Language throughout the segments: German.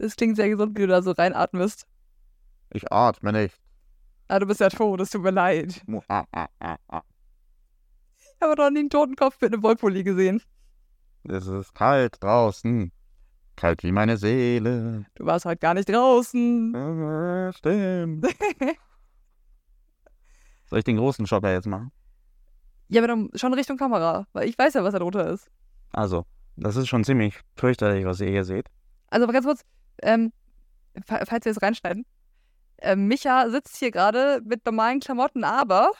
Das klingt sehr gesund, wie du da so reinatmest. Ich atme nicht. Ah, du bist ja tot, es tut mir leid. Ah, ah, ah, ah. Ich habe noch nie einen Totenkopf mit einem Wollpulli gesehen. Es ist kalt draußen. Kalt wie meine Seele. Du warst halt gar nicht draußen. Äh, Stimmt. Soll ich den großen Schocker jetzt machen? Ja, aber dann schon Richtung Kamera, weil ich weiß ja, was da drunter ist. Also, das ist schon ziemlich fürchterlich, was ihr hier seht. Also aber ganz kurz, ähm, fa- falls wir es reinschneiden. Ähm, Micha sitzt hier gerade mit normalen Klamotten, aber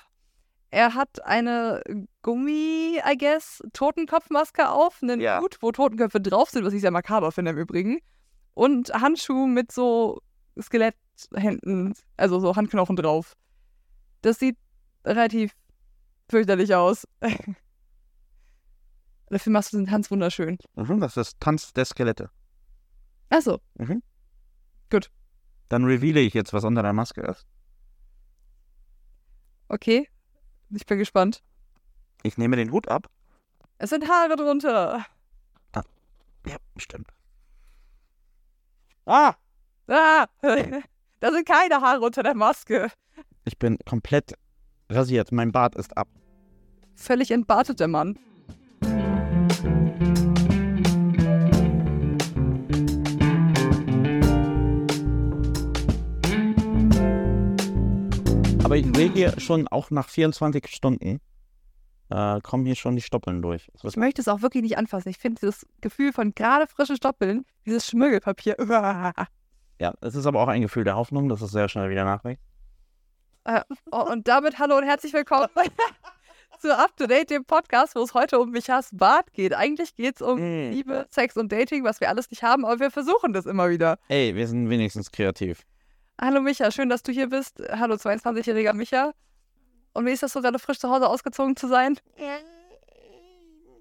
er hat eine Gummi, I guess, Totenkopfmaske auf, einen Ja. Hut, wo Totenköpfe drauf sind, was ich sehr makaber finde im Übrigen. Und Handschuhe mit so Skeletthänden, also so Handknochen drauf. Das sieht relativ fürchterlich aus. Dafür machst du den Tanz wunderschön. Mhm, das ist Tanz der Skelette. Achso, Dann reveale ich jetzt, was unter der Maske ist. okay. Ich bin gespannt. Ich nehme den Hut ab. Es sind Haare drunter. Ja, stimmt. Ah! Ah, da sind keine Haare unter der Maske. Ich bin komplett rasiert. Mein Bart ist ab. Völlig entbartet der Mann. Aber ich sehe hier schon auch nach 24 Stunden äh, kommen hier schon die Stoppeln durch. Das Ich möchte es auch wirklich nicht anfassen. Ich finde dieses Gefühl von gerade frischen Stoppeln, dieses Schmirgelpapier. uah. ja, es ist aber auch ein Gefühl der Hoffnung, dass es sehr schnell wieder nachwächst. Oh, und damit hallo und herzlich willkommen zu Up to Date, dem Podcast, wo es heute um Michas Bart geht. Eigentlich geht es um Mm. Liebe, Sex und Dating, was wir alles nicht haben, aber wir versuchen das immer wieder. Ey, wir sind wenigstens kreativ. Hallo Micha, schön, dass du hier bist. Hallo 22-jähriger Micha. Und wie ist das so, gerade frisch zu Hause ausgezogen zu sein?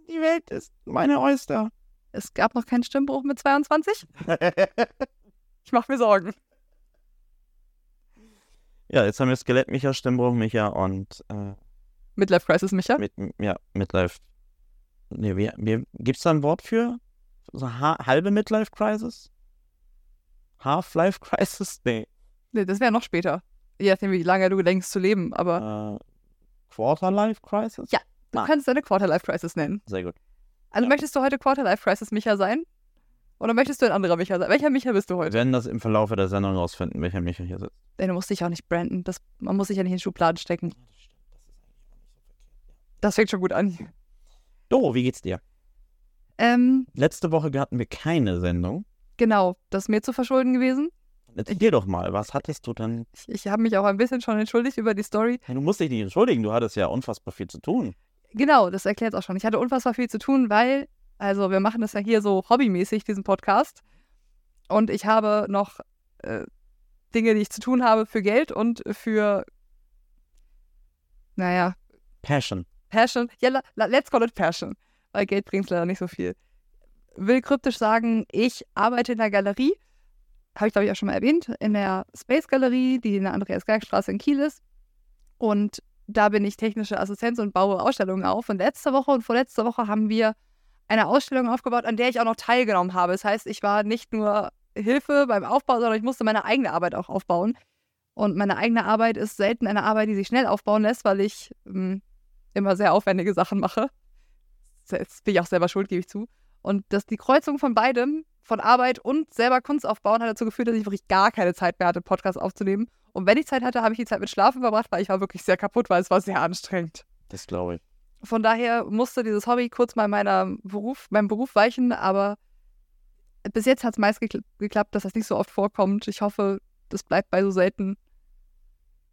Die Welt ist meine Oyster. Es gab noch keinen Stimmbruch mit 22? Ich mache mir Sorgen. ja, jetzt haben wir Skelett Micha, Stimmbruch Micha und äh, Midlife Crisis, Micha? mit, ja, Midlife. Nee, wie, wie, gibt's da ein Wort für? So ha halbe Midlife Crisis? Half-Life Crisis? Nee. Nee, das wäre noch später. Je nachdem, wie lange du denkst zu leben. Aber Äh, Quarter-Life Crisis? Ja. du Ah. könntest deine Quarterlife Crisis nennen. Sehr gut. Also Ja. möchtest du heute Quarterlife Crisis Micha sein? Oder möchtest du ein anderer Micha sein? Welcher Micha bist du Wir heute? werden das im Verlauf der Sendung rausfinden, welcher Micha hier sitzt. Nee, du musst dich auch nicht branden. Das, man muss sich ja nicht in Schubladen stecken. Das fängt schon gut an. Doro, wie geht's dir? Ähm, Letzte Woche hatten wir keine Sendung. genau, das ist mir zu verschulden gewesen. Erzähl doch mal, was hattest du denn? Ich, ich habe mich auch ein bisschen schon entschuldigt über die Story. Du musst dich nicht entschuldigen, du hattest ja unfassbar viel zu tun. Genau, das erklärt auch schon. Ich hatte unfassbar viel zu tun, weil, also wir machen das ja hier so hobbymäßig, diesen Podcast. Und ich habe noch äh, Dinge, die ich zu tun habe für Geld und für, naja, Passion. Passion. Ja, let's call it Passion. Weil Geld bringt leider nicht so viel. Will kryptisch sagen, ich arbeite in der Galerie. Habe ich, glaube ich, auch schon mal erwähnt. In der Space Galerie, die in der Andreas-Geig-Straße in Kiel ist. Und da bin ich technische Assistenz und baue Ausstellungen auf. Und letzte Woche und vorletzte Woche haben wir eine Ausstellung aufgebaut, an der ich auch noch teilgenommen habe. Das heißt, ich war nicht nur Hilfe beim Aufbau, sondern ich musste meine eigene Arbeit auch aufbauen. Und meine eigene Arbeit ist selten eine Arbeit, die sich schnell aufbauen lässt, weil ich ähm, immer sehr aufwendige Sachen mache. Jetzt bin ich auch selber schuld, gebe ich zu. Und dass die Kreuzung von beidem, von Arbeit und selber Kunst aufbauen, hat dazu geführt, dass ich wirklich gar keine Zeit mehr hatte, Podcast aufzunehmen. Und wenn ich Zeit hatte, habe ich die Zeit mit Schlafen verbracht, weil ich war wirklich sehr kaputt, weil es war sehr anstrengend. Das glaube ich. Von daher musste dieses Hobby kurz mal meiner Beruf, meinem Beruf weichen, aber bis jetzt hat es meist gekl geklappt, dass das nicht so oft vorkommt. Ich hoffe, das bleibt bei so selten.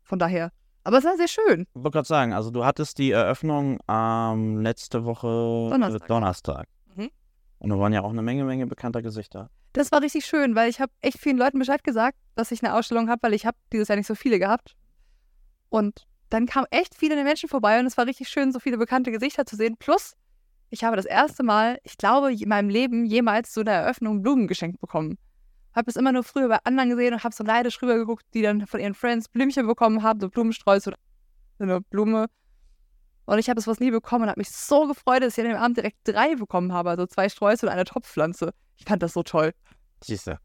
Von daher. Aber es war sehr schön. Ich wollte gerade sagen, also du hattest die Eröffnung ähm, letzte Woche Donnerstag. Äh, Donnerstag. Und da waren ja auch eine Menge, Menge bekannter Gesichter. Das war richtig schön, weil ich habe echt vielen Leuten Bescheid gesagt, dass ich eine Ausstellung habe, weil ich habe dieses Jahr nicht so viele gehabt. Und dann kamen echt viele Menschen vorbei und es war richtig schön, so viele bekannte Gesichter zu sehen. Plus, ich habe das erste Mal, ich glaube, in meinem Leben jemals zu einer Eröffnung Blumen geschenkt bekommen. Habe es immer nur früher bei anderen gesehen und habe so neidisch rübergeguckt, die dann von ihren Friends Blümchen bekommen haben, so Blumensträuße oder so eine Blume. Und ich habe es was nie bekommen und habe mich so gefreut, dass ich an dem Abend direkt drei bekommen habe, also zwei Sträuße und eine Topfpflanze. Ich fand das so toll. Siehst du.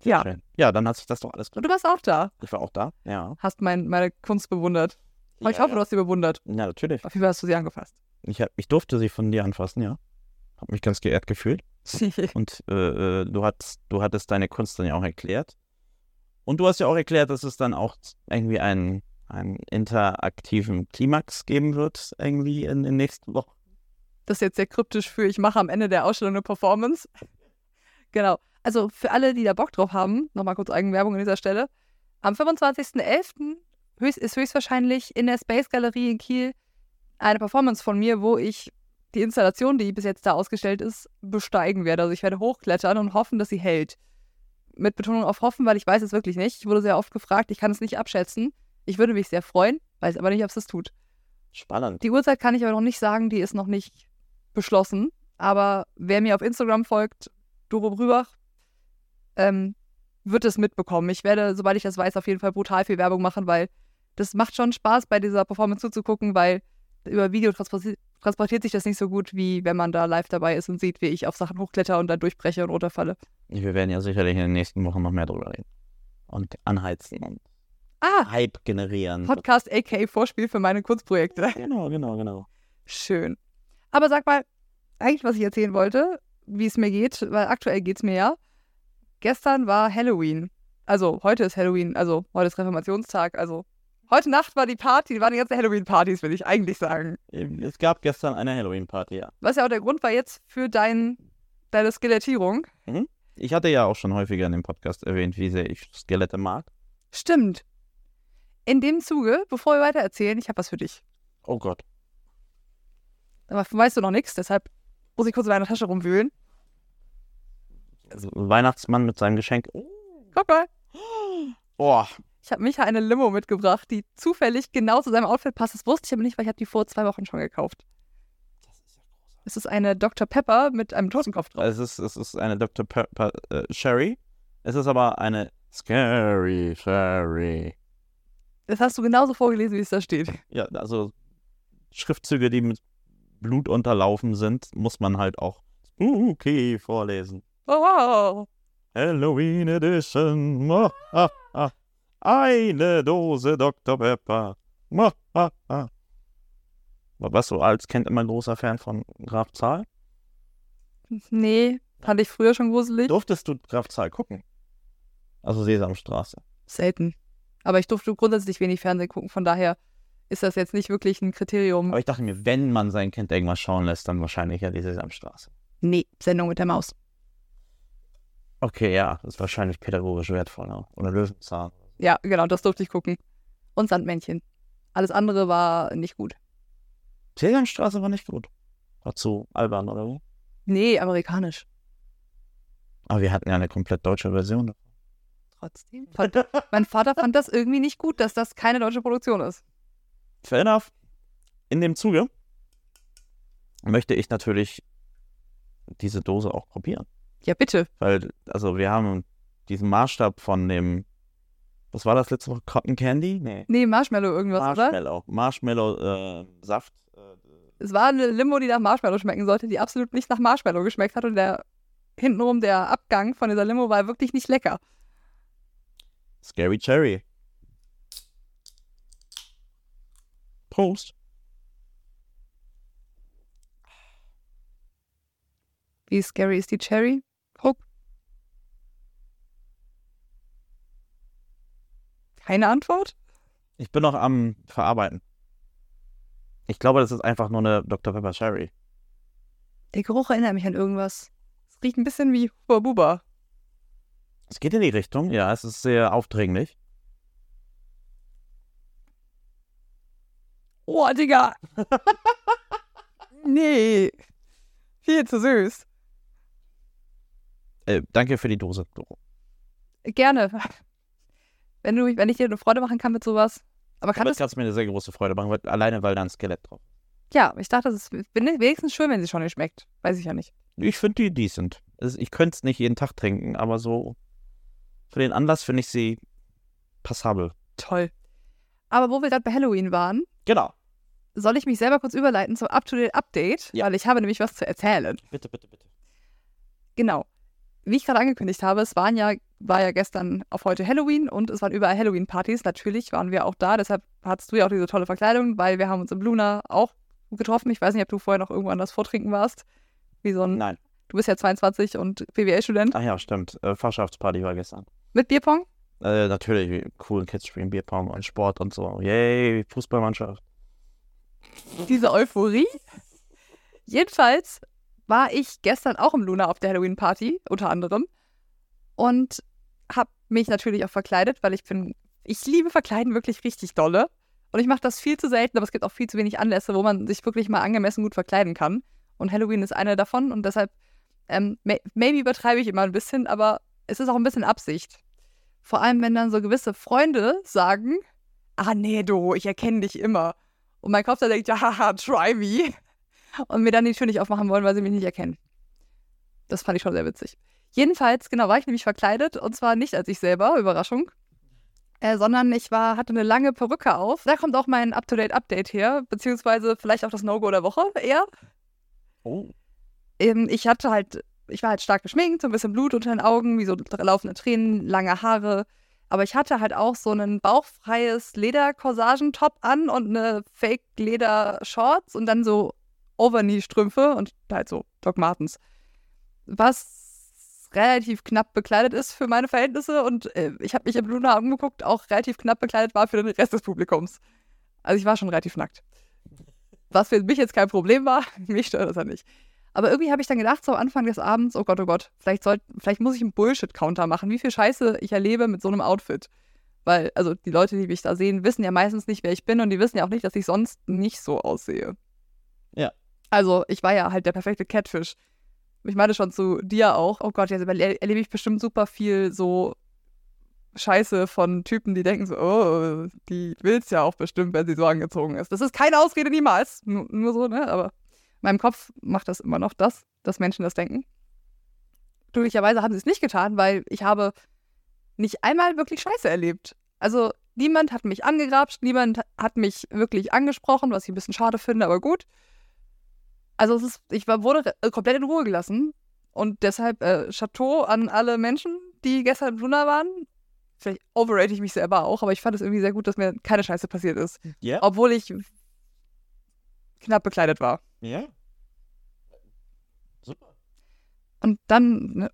Sehr Ja. Schön. Ja, dann hat sich das doch alles Und du warst auch da. Ich war auch da. Ja. Hast mein, meine Kunst bewundert. Aber ich ja, hoffe, ja. du hast sie bewundert. Ja, natürlich. Auf jeden Fall hast du sie angefasst. Ich, hab, ich durfte sie von dir anfassen, ja. Hab mich ganz geehrt gefühlt. Und äh, äh, du, hattest, du hattest deine Kunst dann ja auch erklärt. Und du hast ja auch erklärt, dass es dann auch irgendwie einen, einen interaktiven Klimax geben wird, irgendwie in den nächsten Wochen. das ist jetzt sehr kryptisch für, ich mache am Ende der Ausstellung eine Performance. genau. Also für alle, die da Bock drauf haben, nochmal kurz Eigenwerbung an dieser Stelle. Am 25.11. Höchst, ist höchstwahrscheinlich in der Space Galerie in Kiel eine Performance von mir, wo ich die Installation, die bis jetzt da ausgestellt ist, besteigen werde. Also ich werde hochklettern und hoffen, dass sie hält. Mit Betonung auf hoffen, weil ich weiß es wirklich nicht. Ich wurde sehr oft gefragt, ich kann es nicht abschätzen. Ich würde mich sehr freuen, weiß aber nicht, ob es das tut. Spannend. Die Uhrzeit kann ich aber noch nicht sagen, die ist noch nicht beschlossen. Aber wer mir auf Instagram folgt, Doro Brübach, ähm, wird es mitbekommen. Ich werde, sobald ich das weiß, auf jeden Fall brutal viel Werbung machen, weil das macht schon Spaß, bei dieser Performance zuzugucken, weil über Video transportiert, transportiert sich das nicht so gut, wie wenn man da live dabei ist und sieht, wie ich auf Sachen hochkletter und dann durchbreche und runterfalle. Wir werden ja sicherlich in den nächsten Wochen noch mehr drüber reden. Und anheizen und Ah, Hype generieren. Podcast aka Vorspiel für meine Kunstprojekte. Genau, genau, genau. Schön. Aber sag mal, eigentlich, was ich erzählen wollte, wie es mir geht, weil aktuell geht es mir ja. Gestern war Halloween. Also heute ist Halloween, also heute ist Reformationstag. Also heute Nacht war die Party, waren die ganzen Halloween-Partys, will ich eigentlich sagen. Es gab gestern eine Halloween-Party, ja. Was ja auch der Grund war jetzt für dein, deine Skelettierung. Ich hatte ja auch schon häufiger in dem Podcast erwähnt, wie sehr ich Skelette mag. Stimmt. In dem Zuge, bevor wir weiter erzählen, ich habe was für dich. Oh Gott. Aber weißt du noch nichts, deshalb muss ich kurz in deiner Tasche rumwühlen. Also, Weihnachtsmann mit seinem Geschenk. Guck mal. Oh, Ich habe Micha eine Limo mitgebracht, die zufällig genau zu seinem Outfit passt. Das wusste ich aber nicht, weil ich habe die vor zwei Wochen schon gekauft. Es ist eine Dr. Pepper mit einem Totenkopf drauf. es ist, es ist eine Dr. Pepper äh, Sherry. Es ist aber eine Scary Sherry. Das hast du genauso vorgelesen, wie es da steht. Ja, also Schriftzüge, die mit Blut unterlaufen sind, muss man halt auch spooky vorlesen. Oh, wow. Halloween Edition. Mo, ha, ha. Eine Dose Dr. Pepper. Mo, ha, ha. Was du als Kind immer ein großer Fan von Graf Zahl? Nee, fand ich früher schon gruselig. Durftest du Graf Zahl gucken? Also Sesamstraße. Selten. Aber ich durfte grundsätzlich wenig Fernsehen gucken, von daher ist das jetzt nicht wirklich ein Kriterium. Aber ich dachte mir, wenn man sein Kind irgendwas schauen lässt, dann wahrscheinlich ja die Sesamstraße. Nee, Sendung mit der Maus. Okay, ja, das ist wahrscheinlich pädagogisch wertvoll. ne? Oder Löwenzahn. Ja, genau, das durfte ich gucken. Und Sandmännchen. Alles andere war nicht gut. Sesamstraße war nicht gut. War zu albern, oder wie? Nee, amerikanisch. Aber wir hatten ja eine komplett deutsche Version. Trotzdem. Mein Vater fand das irgendwie nicht gut, dass das keine deutsche Produktion ist. Fair enough. In dem Zuge möchte ich natürlich diese Dose auch probieren. Ja, bitte. Weil, also wir haben diesen Maßstab von dem, was war das letzte Woche? Cotton Candy? Nee. Nee, Marshmallow irgendwas, oder? Marshmallow. Marshmallow äh, Saft. Äh, Es war eine Limo, die nach Marshmallow schmecken sollte, die absolut nicht nach Marshmallow geschmeckt hat. Und der hintenrum, der Abgang von dieser Limo war wirklich nicht lecker. Scary Cherry. Prost. Wie scary ist die Cherry? Guck. Keine Antwort? Ich bin noch am Verarbeiten. Ich glaube, das ist einfach nur eine Dr. Pepper Cherry. Der Geruch erinnert mich an irgendwas. Es riecht ein bisschen wie Huba Buba. Es geht in die Richtung, ja, es ist sehr aufdringlich. Oh, Digga. nee. Viel zu süß. Äh, danke für die Dose, Doro. Gerne. Wenn, du, wenn ich dir eine Freude machen kann mit sowas. Aber kann Damit das. kannst du mir eine sehr große Freude machen, weil, alleine weil da ein Skelett drauf Ja, ich dachte, es ist wenigstens schön, wenn sie schon nicht schmeckt. Weiß ich ja nicht. Ich finde die decent. Ich könnte es nicht jeden Tag trinken, aber so für den Anlass finde ich sie passabel. Toll. Aber wo wir gerade bei Halloween waren, Genau. soll ich mich selber kurz überleiten zum Up-to-Date-Update? Ja. Weil ich habe nämlich was zu erzählen. Bitte, bitte, bitte. Genau. Wie ich gerade angekündigt habe, es waren ja war ja gestern auf heute Halloween und es waren überall Halloween-Partys. Natürlich waren wir auch da, deshalb hattest du ja auch diese tolle Verkleidung, weil wir haben uns im Luna auch getroffen. Ich weiß nicht, ob du vorher noch irgendwo anders vortrinken warst. Wie so ein. Nein. Du bist ja 22 und BWL-Student. Ach ja, stimmt. Äh, Fachschaftsparty war gestern. Mit Bierpong? Äh, natürlich, coolen Kids spielen Bierpong und Sport und so. Yay, Fußballmannschaft. Diese Euphorie. Jedenfalls war ich gestern auch im Luna auf der Halloween-Party, unter anderem. Und habe mich natürlich auch verkleidet, weil ich bin, ich liebe Verkleiden wirklich richtig dolle. Und ich mache das viel zu selten, aber es gibt auch viel zu wenig Anlässe, wo man sich wirklich mal angemessen gut verkleiden kann. Und Halloween ist einer davon und deshalb, ähm, maybe übertreibe ich immer ein bisschen, aber es ist auch ein bisschen Absicht. Vor allem, wenn dann so gewisse Freunde sagen, ah nee, du, ich erkenne dich immer. Und mein Kopf da denkt, ja, haha, try me. Und mir dann die Tür nicht aufmachen wollen, weil sie mich nicht erkennen. Das fand ich schon sehr witzig. Jedenfalls, genau, war ich nämlich verkleidet und zwar nicht als ich selber, Überraschung, äh, sondern ich war, hatte eine lange Perücke auf. Da kommt auch mein Up-to-Date-Update her, beziehungsweise vielleicht auch das No-Go der Woche eher. Oh. Ähm, ich hatte halt, ich war halt stark geschminkt, so ein bisschen Blut unter den Augen, wie so laufende Tränen, lange Haare. Aber ich hatte halt auch so ein bauchfreies Leder-Corsagentop an und eine Fake-Leder-Shorts und dann so Overknee-Strümpfe und halt so Doc Martens. Was relativ knapp bekleidet ist für meine Verhältnisse und äh, ich habe mich im Luna angeguckt, auch relativ knapp bekleidet war für den Rest des Publikums. Also ich war schon relativ nackt. Was für mich jetzt kein Problem war, mich stört das ja nicht. Aber irgendwie habe ich dann gedacht, so am Anfang des Abends, oh Gott, oh Gott, vielleicht, soll, vielleicht muss ich einen Bullshit-Counter machen, wie viel Scheiße ich erlebe mit so einem Outfit. Weil, also die Leute, die mich da sehen, wissen ja meistens nicht, wer ich bin und die wissen ja auch nicht, dass ich sonst nicht so aussehe. Ja. Also, ich war ja halt der perfekte Catfish. Ich meine schon zu dir auch. Oh Gott, jetzt erlebe ich bestimmt super viel so Scheiße von Typen, die denken so, oh, die will es ja auch bestimmt, wenn sie so angezogen ist. Das ist keine Ausrede niemals. Nur, nur so, ne? Aber meinem Kopf macht das immer noch das, dass Menschen das denken. Glücklicherweise haben sie es nicht getan, weil ich habe nicht einmal wirklich Scheiße erlebt. Also niemand hat mich angegrapscht, niemand hat mich wirklich angesprochen, was ich ein bisschen schade finde, aber gut. Also es ist, ich war, wurde komplett in Ruhe gelassen. Und deshalb äh, Chateau an alle Menschen, die gestern im Luna waren. Vielleicht overrate ich mich selber auch, aber ich fand es irgendwie sehr gut, dass mir keine Scheiße passiert ist. Ja. Obwohl ich knapp bekleidet war. Ja. Super. Und dann ne,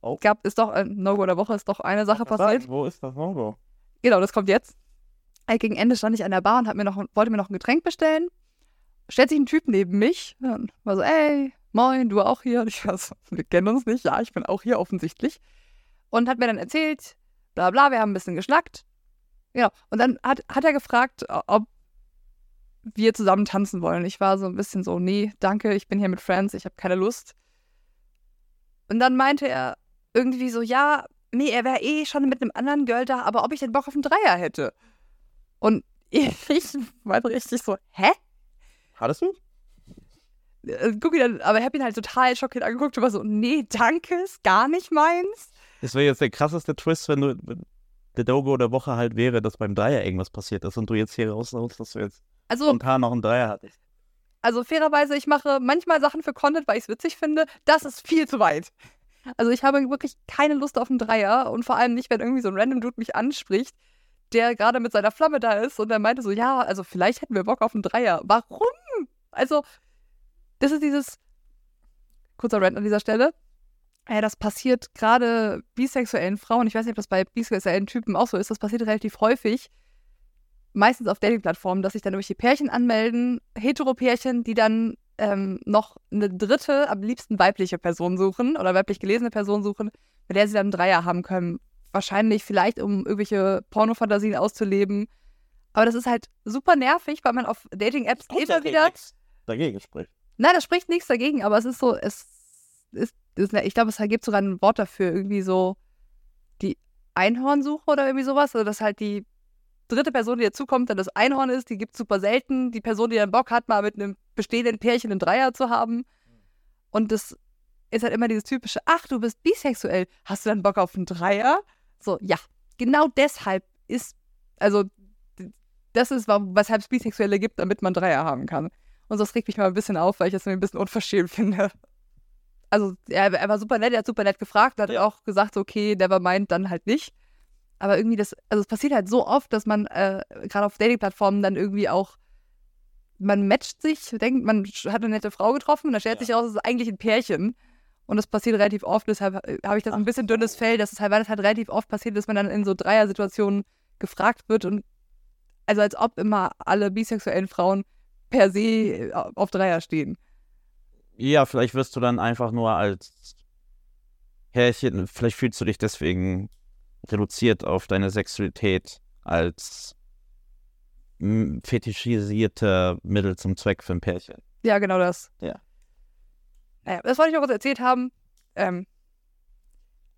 Oh. gab es doch, ein No-Go der Woche ist doch eine Sache passiert. sagen? Wo ist das No-Go? Genau, das kommt jetzt. Äh, Gegen Ende stand ich an der Bar und mir noch, wollte mir noch ein Getränk bestellen. Stellt sich ein Typ neben mich und war so, ey, moin, du auch hier? Und ich war so, wir kennen uns nicht. Ja, ich bin auch hier offensichtlich. Und hat mir dann erzählt, bla bla, wir haben ein bisschen geschnackt. Genau. Und dann hat, hat er gefragt, ob wir zusammen tanzen wollen. Ich war so ein bisschen so, nee, danke, ich bin hier mit Friends, ich habe keine Lust. Und dann meinte er irgendwie so, ja, nee, er wäre eh schon mit einem anderen Girl da, aber ob ich denn Bock auf einen Dreier hätte. Und ich war richtig so, hä? Hattest du? Äh, Guck ihn dann, aber ich habe ihn halt total schockiert angeguckt und war so, nee, danke, ist gar nicht meins. Das wäre jetzt der krasseste Twist, wenn du wenn der No-Go der Woche halt wäre, dass beim Dreier irgendwas passiert ist und du jetzt hier raushaust, dass du jetzt Also, spontan noch einen Dreier hattest. Also fairerweise, ich mache manchmal Sachen für Content, weil ich es witzig finde. Das ist viel zu weit. Also ich habe wirklich keine Lust auf einen Dreier und vor allem nicht, wenn irgendwie so ein random Dude mich anspricht, der gerade mit seiner Flamme da ist und der meinte so, ja, also vielleicht hätten wir Bock auf einen Dreier. Warum? Also, das ist dieses, kurzer Rant an dieser Stelle, äh, das passiert gerade bisexuellen Frauen, ich weiß nicht, ob das bei bisexuellen Typen auch so ist, das passiert relativ häufig, meistens auf Dating-Plattformen, dass sich dann irgendwelche Pärchen anmelden, Hetero-Pärchen, die dann ähm, noch eine dritte, am liebsten weibliche Person suchen oder weiblich gelesene Person suchen, mit der sie dann einen Dreier haben können. Wahrscheinlich vielleicht, um irgendwelche Pornofantasien auszuleben. Aber das ist halt super nervig, weil man auf Dating-Apps immer wieder. Dagegen spricht. Nein, das spricht nichts dagegen, aber es ist so, es ist, ist ich glaube, es gibt sogar ein Wort dafür, irgendwie so die Einhornsuche oder irgendwie sowas. Also, dass halt die dritte Person, die dazukommt, dann das Einhorn ist, die gibt es super selten. Die Person, die dann Bock hat, mal mit einem bestehenden Pärchen einen Dreier zu haben. Und das ist halt immer dieses typische, ach, du bist bisexuell, hast du dann Bock auf einen Dreier? So, ja, genau deshalb ist, also das ist, weshalb es Bisexuelle gibt, damit man Dreier haben kann. Und das regt mich mal ein bisschen auf, weil ich das ein bisschen unverschämt finde. also er, er war super nett, er hat super nett gefragt, hat Ja. auch gesagt, okay, never mind, dann halt nicht. Aber irgendwie das, also es passiert halt so oft, dass man äh, gerade auf Dating-Plattformen dann irgendwie auch, man matcht sich, denkt, man hat eine nette Frau getroffen und dann stellt Ja. sich raus, es ist eigentlich ein Pärchen. Und das passiert relativ oft, deshalb äh, habe ich das Ach ein bisschen dünnes Fell, dass es halt, weil das halt relativ oft passiert, dass man dann in so Dreier-Situationen gefragt wird und also als ob immer alle bisexuellen Frauen per se äh, auf Dreier stehen. Ja, vielleicht wirst du dann einfach nur als Härchen, vielleicht fühlst du dich deswegen reduziert auf deine Sexualität als fetischisierte Mittel zum Zweck für ein Pärchen. Ja, genau das. Ja. Naja, das wollte ich noch kurz erzählt haben. Ähm,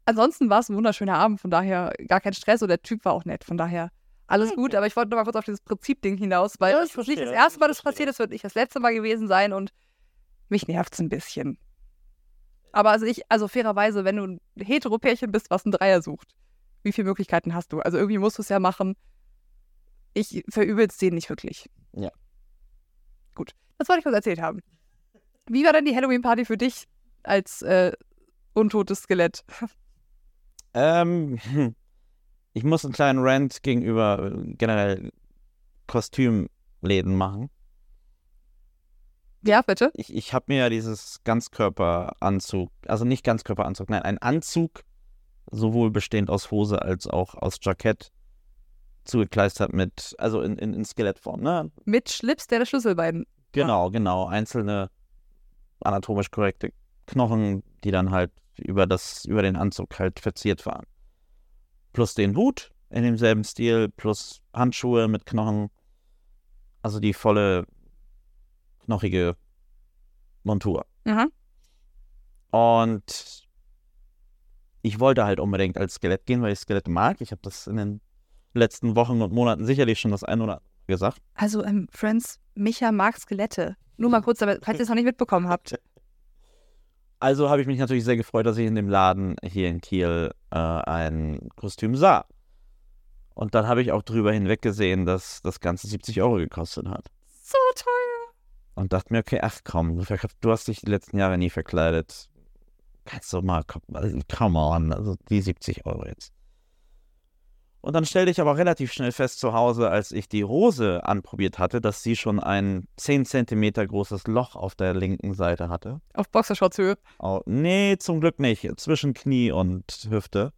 ansonsten war es ein wunderschöner Abend, von daher gar kein Stress und der Typ war auch nett, von daher alles gut. Aber ich wollte noch mal kurz auf dieses Prinzipding hinaus, weil Ja, es ist nicht das das, erste Mal, es verstehe passiert ist, wird nicht das letzte Mal gewesen sein und mich nervt es ein bisschen. Aber also ich, also fairerweise, wenn du ein Hetero-Pärchen bist, was einen Dreier sucht, wie viele Möglichkeiten hast du? Also irgendwie musst du es ja machen. Ich verübel es denen nicht wirklich. Ja. Gut, das wollte ich kurz erzählt haben. Wie war denn die Halloween-Party für dich als äh, untotes Skelett? Ähm, hm. ich muss einen kleinen Rant gegenüber äh, generell Kostümläden machen. Ja, bitte? Ich, ich habe mir ja dieses Ganzkörperanzug, also nicht Ganzkörperanzug, nein, ein Anzug, sowohl bestehend aus Hose als auch aus Jackett, zugekleistert mit, also in, in, in Skelettform, ne? Mit Schlips, der Schlüsselbein. Genau, genau. Einzelne anatomisch korrekte Knochen, die dann halt über das, über den Anzug halt verziert waren. Plus den Hut in demselben Stil, plus Handschuhe mit Knochen. Also die volle knochige Montur. Mhm. Und ich wollte halt unbedingt als Skelett gehen, weil ich Skelette mag. Ich habe das in den letzten Wochen und Monaten sicherlich schon das ein oder andere gesagt. Also, ähm, Friends, Micha mag Skelette. Nur mal kurz, aber falls ihr es noch nicht mitbekommen habt. Also habe ich mich natürlich sehr gefreut, dass ich in dem Laden hier in Kiel äh, ein Kostüm sah. Und dann habe ich auch drüber hinweggesehen, dass das Ganze 70 Euro gekostet hat. So teuer. Und dachte mir, okay, ach komm, du hast dich die letzten Jahre nie verkleidet. Kannst du mal, komm, also, come on, also die 70 Euro jetzt. Und dann stellte ich aber relativ schnell fest zu Hause, als ich die Hose anprobiert hatte, dass sie schon ein 10 Zentimeter großes Loch auf der linken Seite hatte. Auf Boxershortshöhe. Oh, nee, zum Glück nicht. Zwischen Knie und Hüfte.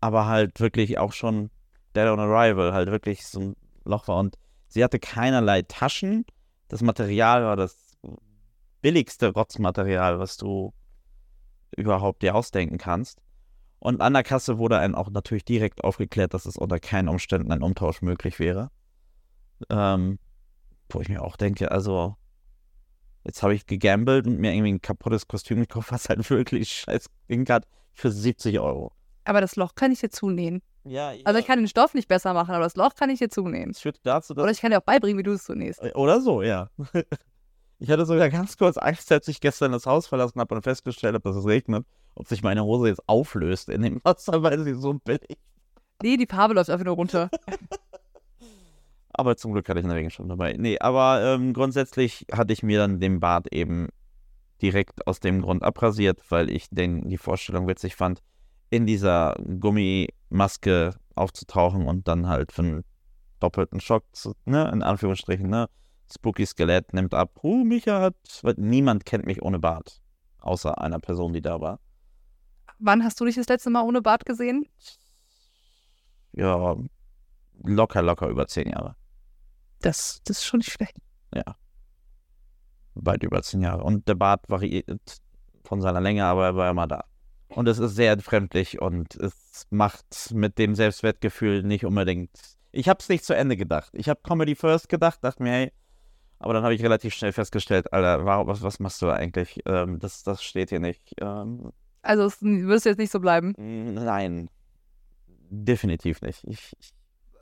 Aber halt wirklich auch schon Dead on Arrival, halt wirklich so ein Loch war. Und sie hatte keinerlei Taschen. Das Material war das billigste Rotzmaterial, was du überhaupt dir ausdenken kannst. Und an der Kasse wurde einem auch natürlich direkt aufgeklärt, dass es unter keinen Umständen ein Umtausch möglich wäre. Ähm, wo ich mir auch denke, also Jetzt habe ich gegambelt und mir irgendwie ein kaputtes Kostüm gekauft, was halt wirklich scheiß Ding hat, für 70 Euro. Aber das Loch kann ich dir zunähen. Ja, Also ich kann den Stoff nicht besser machen, aber das Loch kann ich dir zunähen. Es führt dazu, dass. Oder ich kann dir auch beibringen, wie du es zunähst. Oder so, ja. Ich hatte sogar ganz kurz Angst, als ich gestern das Haus verlassen habe und festgestellt habe, dass es regnet, ob sich meine Hose jetzt auflöst in dem Wasser, weil sie so billig. Nee, die Farbe läuft einfach nur runter. Aber zum Glück hatte ich einen Regenschirm dabei. Nee, aber ähm, grundsätzlich hatte ich mir dann den Bart eben direkt aus dem Grund abrasiert, weil ich den, die Vorstellung witzig fand, in dieser Gummimaske aufzutauchen und dann halt für einen doppelten Schock, zu, ne, in Anführungsstrichen, ne, Spooky Skelett nimmt ab, huh, Micha hat, niemand kennt mich ohne Bart, außer einer Person, die da war. Wann hast du dich das letzte Mal ohne Bart gesehen? Ja, locker, locker über zehn Jahre. Das, das ist schon nicht schlecht. weit über zehn Jahre. Und der Bart variiert von seiner Länge, aber er war immer da. Und es ist sehr entfremdlich und es macht mit dem Selbstwertgefühl nicht unbedingt. Ich habe es nicht zu Ende gedacht. Ich habe Comedy First gedacht, dachte mir, hey, aber dann habe ich relativ schnell festgestellt, Alter, warum, was, was machst du eigentlich? Ähm, das, das steht hier nicht. Ähm, Also es wirst jetzt nicht so bleiben. nein, definitiv nicht. Ich, ich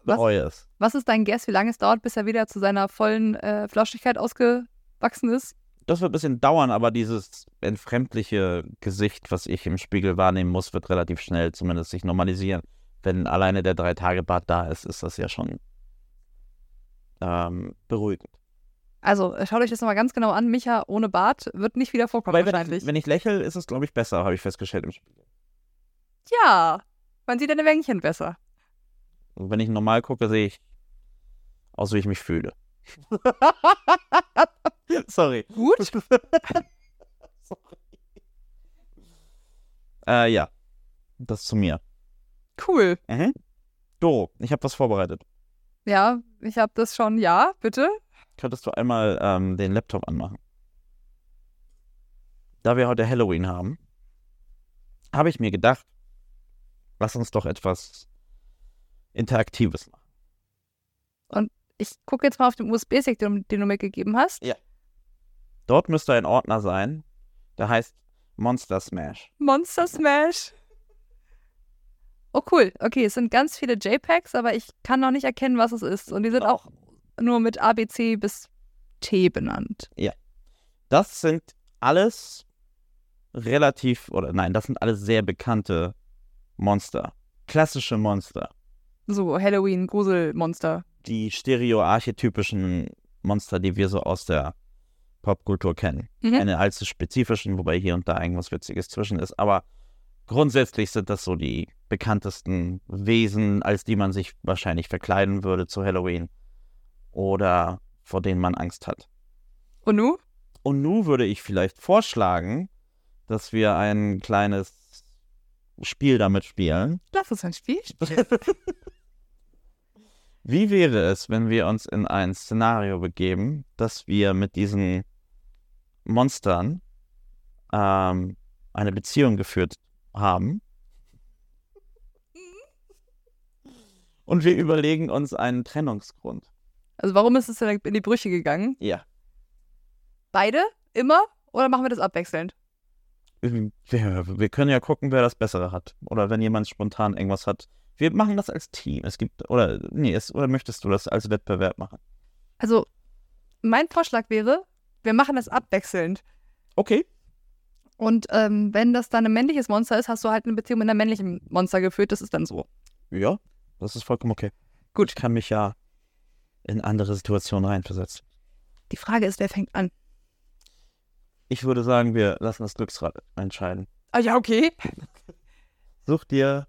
Was? bereue es. Was ist dein Guess, wie lange es dauert, bis er wieder zu seiner vollen äh, Flauschigkeit ausgewachsen ist? Das wird ein bisschen dauern, aber dieses entfremdliche Gesicht, was ich im Spiegel wahrnehmen muss, wird relativ schnell zumindest sich normalisieren. Wenn alleine der Drei-Tage-Bart da ist, ist das ja schon ähm, beruhigend. Also äh, schaut euch das nochmal ganz genau an. Micha ohne Bart wird nicht wieder vorkommen Weil wenn wahrscheinlich. ich, wenn ich lächle, ist es, glaube ich, besser, habe ich festgestellt im Spiel. Ja, man sieht deine Wänkchen besser. Und wenn ich normal gucke, sehe ich aus, wie ich mich fühle. Sorry. Gut. Sorry. Äh, ja. Das zu mir. Cool. Mhm. Doro, ich habe was vorbereitet. Ja, ich habe das schon. Ja, bitte. Könntest du einmal ähm, den Laptop anmachen? Da wir heute Halloween haben, habe ich mir gedacht, lass uns doch etwas Interaktives machen. Ich gucke jetzt mal auf den USB-Stick, den, den du mir gegeben hast. Dort müsste ein Ordner sein, der heißt Monster Smash. Monster Smash. Oh, cool. Okay, es sind ganz viele JPEGs, aber ich kann noch nicht erkennen, was es ist. Und die sind auch nur mit A, B, C bis T benannt. Das sind alles relativ, oder nein, das sind alles sehr bekannte Monster. Klassische Monster. So, Halloween, Gruselmonster. Die stereoarchetypischen Monster, die wir so aus der Popkultur kennen. Mhm. Keine allzu spezifischen, wobei hier und da irgendwas Witziges zwischen ist. Aber grundsätzlich sind das so die bekanntesten Wesen, als die man sich wahrscheinlich verkleiden würde zu Halloween. Oder vor denen man Angst hat. Und nu? Und nun würde ich vielleicht vorschlagen, dass wir ein kleines Spiel damit spielen. Lass uns ein Spiel spielen. Wie wäre es, wenn wir uns in ein Szenario begeben, dass wir mit diesen Monstern ähm, eine Beziehung geführt haben? Und wir überlegen uns einen Trennungsgrund. Also, warum ist es denn in die Brüche gegangen? Ja. Beide? Immer? Oder machen wir das abwechselnd? Wir, können ja gucken, wer das Bessere hat. Oder wenn jemand spontan irgendwas hat. Wir machen das als Team. Es gibt, oder, nee, es, oder möchtest du das als Wettbewerb machen? Also, mein Vorschlag wäre, wir machen das abwechselnd. Okay. Und ähm, wenn das dann ein männliches Monster ist, hast du halt eine Beziehung mit einem männlichen Monster geführt. Das ist dann so. Ja, das ist vollkommen okay. Gut. Ich kann mich ja in andere Situationen reinversetzen. Die Frage ist, wer fängt an? Ich würde sagen, wir lassen das Glücksrad entscheiden. Ah ja, okay. Such dir,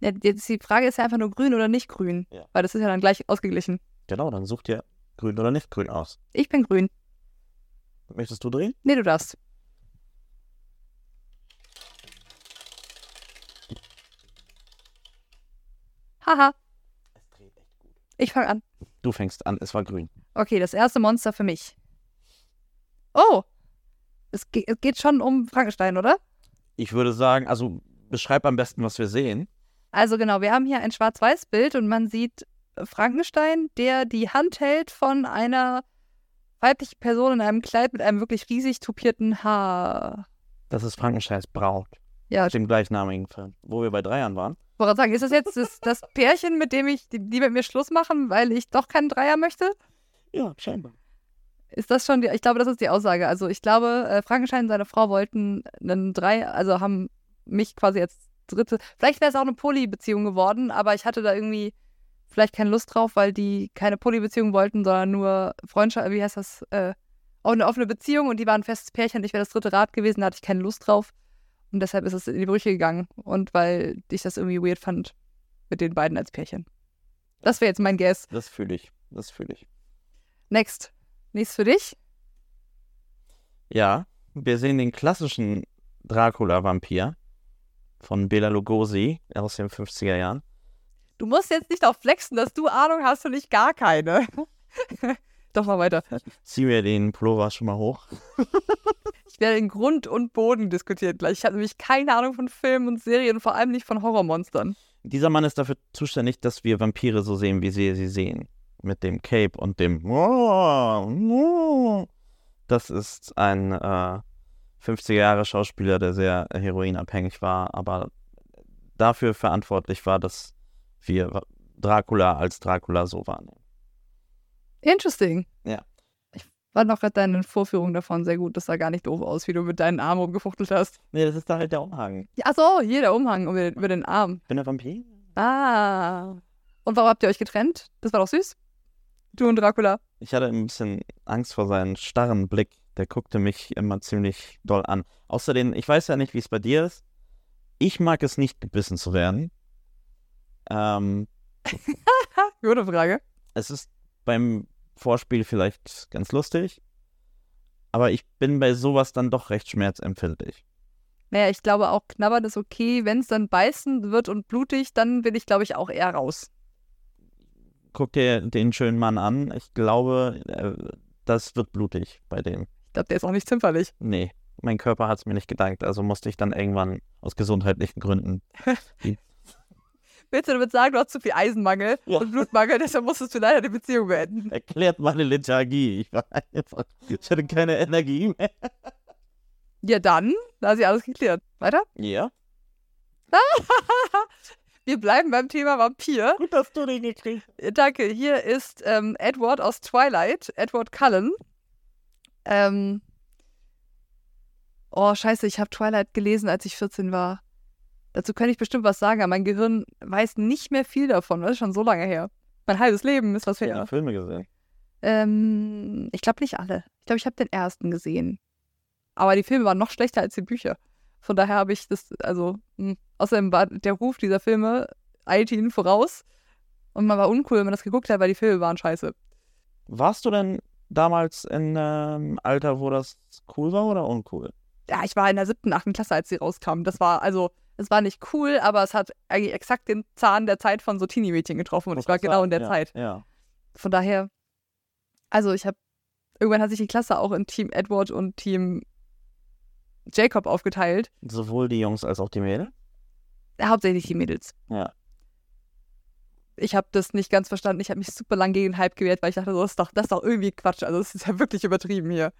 Ja, jetzt die Frage ist ja einfach nur grün oder nicht grün. Ja. Weil das ist ja dann gleich ausgeglichen. genau, dann such dir grün oder nicht grün aus. Ich bin grün. Möchtest du drehen? Nee, du darfst. Haha, Es dreht echt gut. ich fange an. Du fängst an, es war grün. Okay, das erste Monster für mich. Oh, es, ge es geht schon um Frankenstein, oder? Ich würde sagen, also beschreib am besten, was wir sehen. Also genau, wir haben hier ein Schwarz-Weiß-Bild und man sieht Frankenstein, der die Hand hält von einer weiblichen Person in einem Kleid mit einem wirklich riesig tupierten Haar. Das ist Frankensteins Braut. Ja, dem gleichnamigen Film, wo wir bei Dreiern waren. Wollte sagen, ist das jetzt das, das Pärchen, mit dem ich, die, die mit mir Schluss machen, weil ich doch keinen Dreier möchte? Ja, scheinbar. Ist das schon die, ich glaube, das ist die Aussage. Also ich glaube, äh, Frankenstein und seine Frau wollten einen Dreier, also haben mich quasi als dritte, vielleicht wäre es auch eine Poly-Beziehung geworden, aber ich hatte da irgendwie vielleicht keine Lust drauf, weil die keine Poly-Beziehung wollten, sondern nur Freundschaft, wie heißt das, äh, auch eine offene Beziehung und die waren ein festes Pärchen. Ich wäre das dritte Rad gewesen, da hatte ich keine Lust drauf. Und deshalb ist es in die Brüche gegangen. Und weil ich das irgendwie weird fand mit den beiden als Pärchen. Das wäre jetzt mein Guess. Das fühle ich. Das fühle ich. Next. Nächstes für dich. Ja, wir sehen den klassischen Dracula-Vampir von Bela Lugosi aus den 50er Jahren. Du musst jetzt nicht auch flexen, dass du Ahnung hast und ich gar keine. Doch mal weiter. Zieh mir den Pullover schon mal hoch. Ich werde in Grund und Boden diskutiert gleich. Ich habe nämlich keine Ahnung von Filmen und Serien, vor allem nicht von Horrormonstern. Dieser Mann ist dafür zuständig, dass wir Vampire so sehen, wie sie sie sehen. Mit dem Cape und dem. Das ist ein äh, 50er Jahre Schauspieler, der sehr heroinabhängig war, aber dafür verantwortlich war, dass wir Dracula als Dracula so wahrnehmen. Interesting. Ja. Fand auch gerade deine Vorführung davon sehr gut. Das sah gar nicht doof aus, wie du mit deinen Armen rumgefuchtelt hast. Nee, das ist da halt der Umhang. Ja, ach so, hier der Umhang über den, über den Arm. Ich bin der Vampir. Ah. Und warum habt ihr euch getrennt? Das war doch süß. Du und Dracula. Ich hatte ein bisschen Angst vor seinem starren Blick. Der guckte mich immer ziemlich doll an. Außerdem, ich weiß ja nicht, wie es bei dir ist. Ich mag es nicht, gebissen zu werden. Ähm, Gute Frage. es ist beim Vorspiel vielleicht ganz lustig, aber ich bin bei sowas dann doch recht schmerzempfindlich. Naja, ich glaube auch, knabbern ist okay. Wenn es dann beißen wird und blutig, dann bin ich, glaube ich, auch eher raus. Guck dir den schönen Mann an. Ich glaube, äh, das wird blutig bei dem. Ich glaube, der ist auch nicht zimperlich. Nee, mein Körper hat es mir nicht gedankt, also musste ich dann irgendwann aus gesundheitlichen Gründen. Willst du damit sagen, du hast zu viel Eisenmangel Ja. und Blutmangel, deshalb musstest du leider die Beziehung beenden? Erklärt meine Lethargie. Ich war einfach, ich hatte keine Energie mehr. Ja, dann, da ist ja alles geklärt. Weiter? Ja. Wir bleiben beim Thema Vampir. Gut, dass du den gekriegt Äh, Danke. Hier ist ähm, Edward aus Twilight, Edward Cullen. Ähm. Oh, scheiße, ich habe Twilight gelesen, als ich 14 war. Dazu kann ich bestimmt was sagen, aber mein Gehirn weiß nicht mehr viel davon. Das ist schon so lange her. Mein halbes Leben ist was hast. Ja. her. Filme gesehen. Ähm, ich glaube nicht alle. Ich glaube, ich habe den ersten gesehen. Aber die Filme waren noch schlechter als die Bücher. Von daher habe ich das, also, mh. außerdem war der Ruf dieser Filme eilte ihnen voraus. Und man war uncool, wenn man das geguckt hat, weil die Filme waren scheiße. Warst du denn damals in einem Alter, wo das cool war oder uncool? Ja, ich war in der siebten, achten Klasse, als sie rauskam. Das war, also, es war nicht cool, aber es hat eigentlich exakt den Zahn der Zeit von so Teenie-Mädchen getroffen. Und ich war genau in der sagen, Zeit. Ja. ja. Von daher, also ich habe, irgendwann hat sich die Klasse auch in Team Edward und Team Jacob aufgeteilt. Sowohl die Jungs als auch die Mädels? Hauptsächlich die Mädels. Ja. Ich habe das nicht ganz verstanden. Ich habe mich super lang gegen den Hype gewehrt, weil ich dachte, so, das ist doch, das ist doch irgendwie Quatsch. Also, das ist ja wirklich übertrieben hier.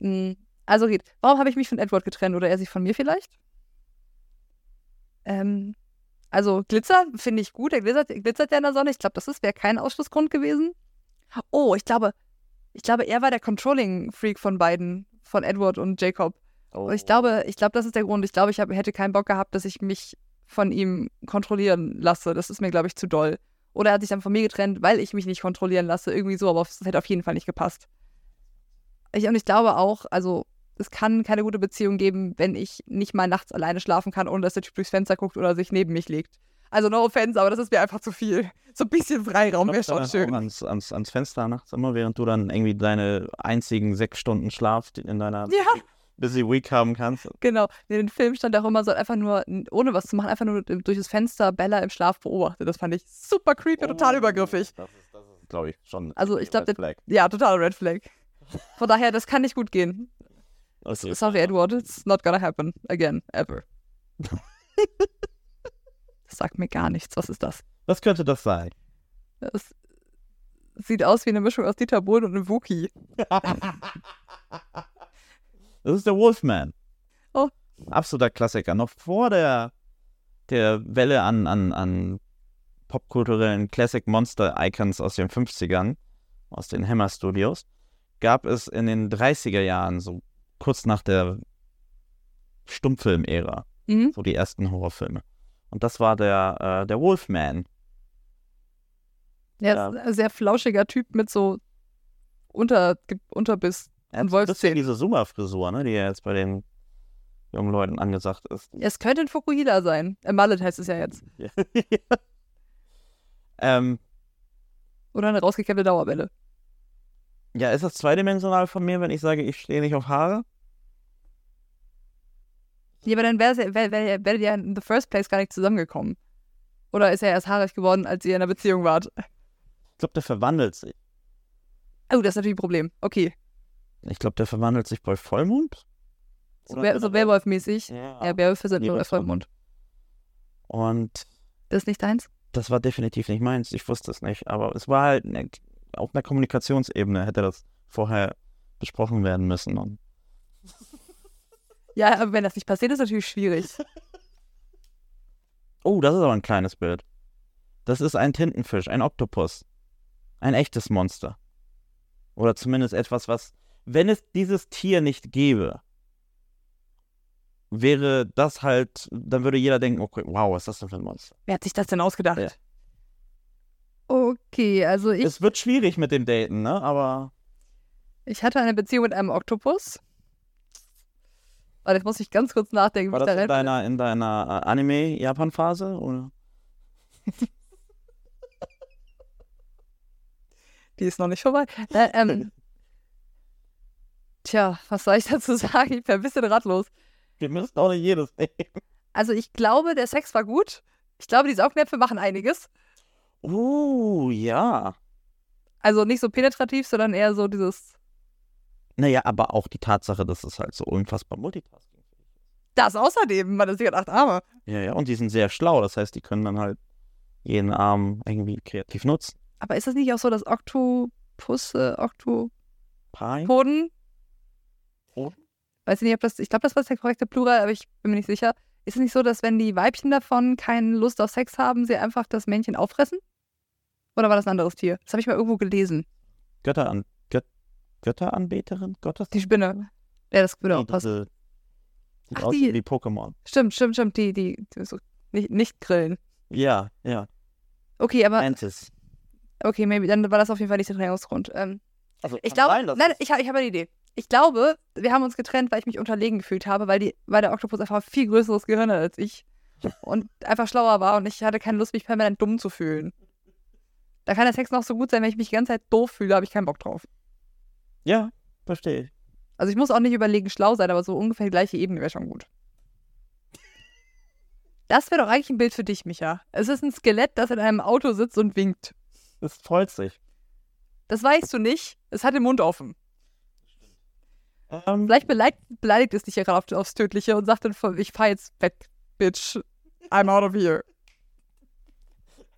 Mm, Also, geht. Warum habe ich mich von Edward getrennt oder er sich von mir vielleicht? Ähm, also, Glitzer finde ich gut. Er glitzert, glitzert ja in der Sonne. Ich glaube, das wäre kein Ausschlussgrund gewesen. Oh, ich glaube, ich glaube, er war der Controlling-Freak von beiden, von Edward und Jacob. Oh. Und ich glaube, ich glaube, das ist der Grund. Ich glaube, ich hab, hätte keinen Bock gehabt, dass ich mich von ihm kontrollieren lasse. Das ist mir, glaube ich, zu doll. Oder er hat sich dann von mir getrennt, weil ich mich nicht kontrollieren lasse. Irgendwie so, aber es hätte auf jeden Fall nicht gepasst. Ich, und ich glaube auch, also es kann keine gute Beziehung geben, wenn ich nicht mal nachts alleine schlafen kann, ohne dass der Typ durchs Fenster guckt oder sich neben mich legt. Also no offense, aber das ist mir einfach zu viel. So ein bisschen Freiraum wäre schon schön. Ans, ans, ans Fenster nachts immer, während du dann irgendwie deine einzigen sechs Stunden Schlaf in deiner Ja, Busy Week haben kannst. genau. In den Film stand auch immer so einfach nur, ohne was zu machen, einfach nur durch das Fenster Bella im Schlaf beobachtet. Das fand ich super creepy, total übergriffig. Das ist, das ist glaube ich, schon. Also, ich glaub, Red der- Flag. Ja, total Red Flag. Von daher, das kann nicht gut gehen. Okay. Sorry, Edward, it's not gonna happen again, ever. Das sagt mir gar nichts. Was ist das? Was könnte das sein? Das sieht aus wie eine Mischung aus Dieter Bohlen und einem Wookie. Das ist der Wolfman. Oh. Absoluter Klassiker. Noch vor der, der Welle an, an, an popkulturellen Classic Monster Icons aus den 50ern, aus den Hammer Studios, gab es in den 30er Jahren, so kurz nach der Stummfilm-Ära, Mhm. so die ersten Horrorfilme. Und das war der, äh, der Wolfman. Ja. ist ein sehr flauschiger Typ mit so Unter, Unterbiss. Er bisschen Wolfszähnen. diese Zuma-Frisur, ne, die ja jetzt bei den jungen Leuten angesagt ist. Es könnte ein Fukuhila sein. Äh, Mallet heißt es ja jetzt. ähm, Oder eine rausgekämmte Dauerwelle. Ja, ist das zweidimensional von mir, wenn ich sage, ich stehe nicht auf Haare? Ja, aber dann wäre wär, wär, wär ja in the first place gar nicht zusammengekommen. Oder ist er erst haarig geworden, als ihr in einer Beziehung wart? Ich glaube, der verwandelt sich. Oh, das ist natürlich ein Problem. Okay. Ich glaube, der verwandelt sich bei Vollmond. So, so. Werwolf-mäßig. Ja. Ja, Werwölfe sind nur Richtung. Vollmond. Und Das ist nicht deins? das war definitiv nicht meins. Ich wusste es nicht. Aber es war halt auf einer Kommunikationsebene hätte das vorher besprochen werden müssen. Und Ja, aber wenn das nicht passiert, ist natürlich schwierig. oh, das ist aber ein kleines Bild. Das ist ein Tintenfisch, ein Oktopus. Ein echtes Monster. Oder zumindest etwas, was, wenn es dieses Tier nicht gäbe, wäre das halt, dann würde jeder denken, okay, wow, was ist das denn für ein Monster? Wer hat sich das denn ausgedacht? Ja. Okay, also ich, Es wird schwierig mit dem Daten, ne? Aber ich hatte eine Beziehung mit einem Oktopus. Warte, jetzt muss ich ganz kurz nachdenken, war wie ich das da in deiner, in deiner äh, Anime-Japan-Phase? Oder? Die ist noch nicht vorbei. Äh, ähm, tja, was soll ich dazu sagen? Ich bin ein bisschen ratlos. Wir müssen auch nicht jedes nehmen. Also ich glaube, der Sex war gut. Ich glaube, die Saugnäpfe machen einiges. Uh, ja. Also nicht so penetrativ, sondern eher so dieses, Naja, aber auch die Tatsache, dass es halt so unfassbar Multitasking ist. das außerdem, man ist ja acht Arme. Ja, ja, und die sind sehr schlau. Das heißt, die können dann halt jeden Arm irgendwie kreativ nutzen. Aber ist das nicht auch so, dass Oktopusse, Oktopoden? Poden? Weiß ich nicht, ob das, ich glaube, das war der korrekte Plural, aber ich bin mir nicht sicher. Ist es nicht so, dass wenn die Weibchen davon keine Lust auf Sex haben, sie einfach das Männchen auffressen? Oder war das ein anderes Tier? Das habe ich mal irgendwo gelesen. Götteran Gött Götteranbeterin? Gottes? Die Spinne. Ja, das würde Nee, auch passen. die Ach, aussehen die- wie Pokémon. Stimmt, stimmt, stimmt. Die, die, die so nicht, nicht grillen. Ja, ja. Okay, aber Mantis. okay, maybe, dann war das auf jeden Fall nicht der Trennungsgrund. Ähm, Also, ich glaube, nein, ich habe ich hab eine Idee. Ich glaube, wir haben uns getrennt, weil ich mich unterlegen gefühlt habe, weil, die, weil der Oktopus einfach ein viel größeres Gehirn hat als ich und einfach schlauer war und ich hatte keine Lust, mich permanent dumm zu fühlen. Da kann der Sex noch so gut sein, wenn ich mich die ganze Zeit doof fühle, habe ich keinen Bock drauf. Ja, verstehe ich. Also ich muss auch nicht überlegen, schlau sein, aber so ungefähr die gleiche Ebene wäre schon gut. Das wäre doch eigentlich ein Bild für dich, Micha. Es ist ein Skelett, das in einem Auto sitzt und winkt. Es freut sich. Das weißt du nicht. Es hat den Mund offen. Ähm, Vielleicht beleidigt, beleidigt es dich ja gerade auf, aufs Tödliche und sagt dann, ich fahr jetzt weg, Bitch. I'm out of here.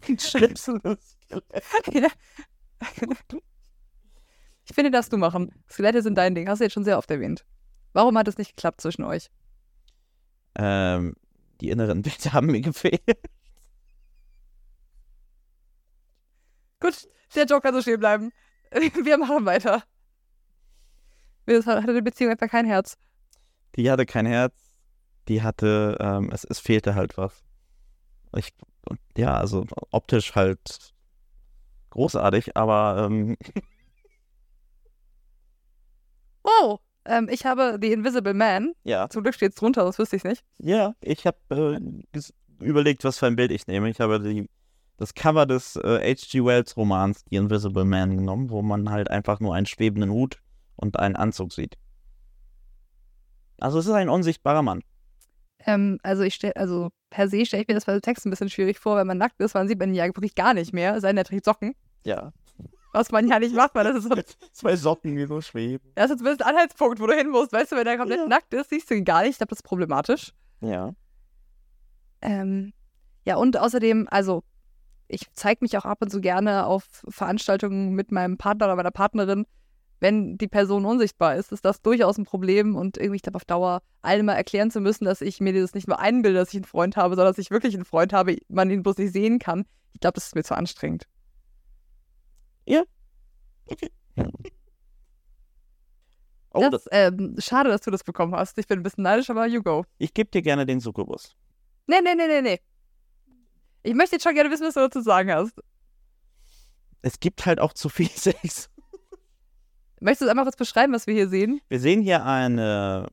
ein schnipselndes Ich finde, das du machen. Skelette sind dein Ding. Hast du jetzt schon sehr oft erwähnt. Warum hat es nicht geklappt zwischen euch? Ähm, die inneren Bilder haben mir gefehlt. Gut, der Joke kann so stehen bleiben. Wir machen weiter. Es hatte die Beziehung einfach kein Herz. Die hatte kein Herz. Die hatte, ähm, es, es fehlte halt was. Ich, ja, also optisch halt großartig, aber ähm, Oh, ähm, ich habe The Invisible Man. ja, Zum Glück steht es drunter, sonst wüsste ich es nicht. ja, ich habe äh, überlegt, was für ein Bild ich nehme. Ich habe die, das Cover des äh, H.G. Wells Romans The Invisible Man genommen, wo man halt einfach nur einen schwebenden Hut und einen Anzug sieht. Also es ist ein unsichtbarer Mann. Ähm, also ich stell, also per se stelle ich mir das bei dem Text ein bisschen schwierig vor, wenn man nackt ist, man sieht man ja wirklich gar nicht mehr, es sei denn, er trägt Socken. Ja. Was man ja nicht macht, weil das ist so, das Zwei Socken, die so schweben. ist jetzt zumindest ein Anhaltspunkt, wo du hin musst. Weißt du, wenn er komplett Ja. nackt ist, siehst du ihn gar nicht. Ich glaube, das ist problematisch. Ja. Ähm, ja, und außerdem, also ich zeige mich auch ab und zu gerne auf Veranstaltungen mit meinem Partner oder meiner Partnerin. Wenn die Person unsichtbar ist, ist das durchaus ein Problem und irgendwie, ich glaube, auf Dauer allen mal erklären zu müssen, dass ich mir das nicht nur einbilde, dass ich einen Freund habe, sondern dass ich wirklich einen Freund habe, man ihn bloß nicht sehen kann. Ich glaube, das ist mir zu anstrengend. Oh, das, das, ähm, schade, dass du das bekommen hast. Ich bin ein bisschen neidisch, aber you go. ich gebe dir gerne den Succubus. Nee, nee, nee, nee, nee. Ich möchte jetzt schon gerne wissen, was du dazu sagen hast. Es gibt halt auch zu viel Sex. Möchtest du einmal kurz beschreiben, was wir hier sehen? Wir sehen hier eine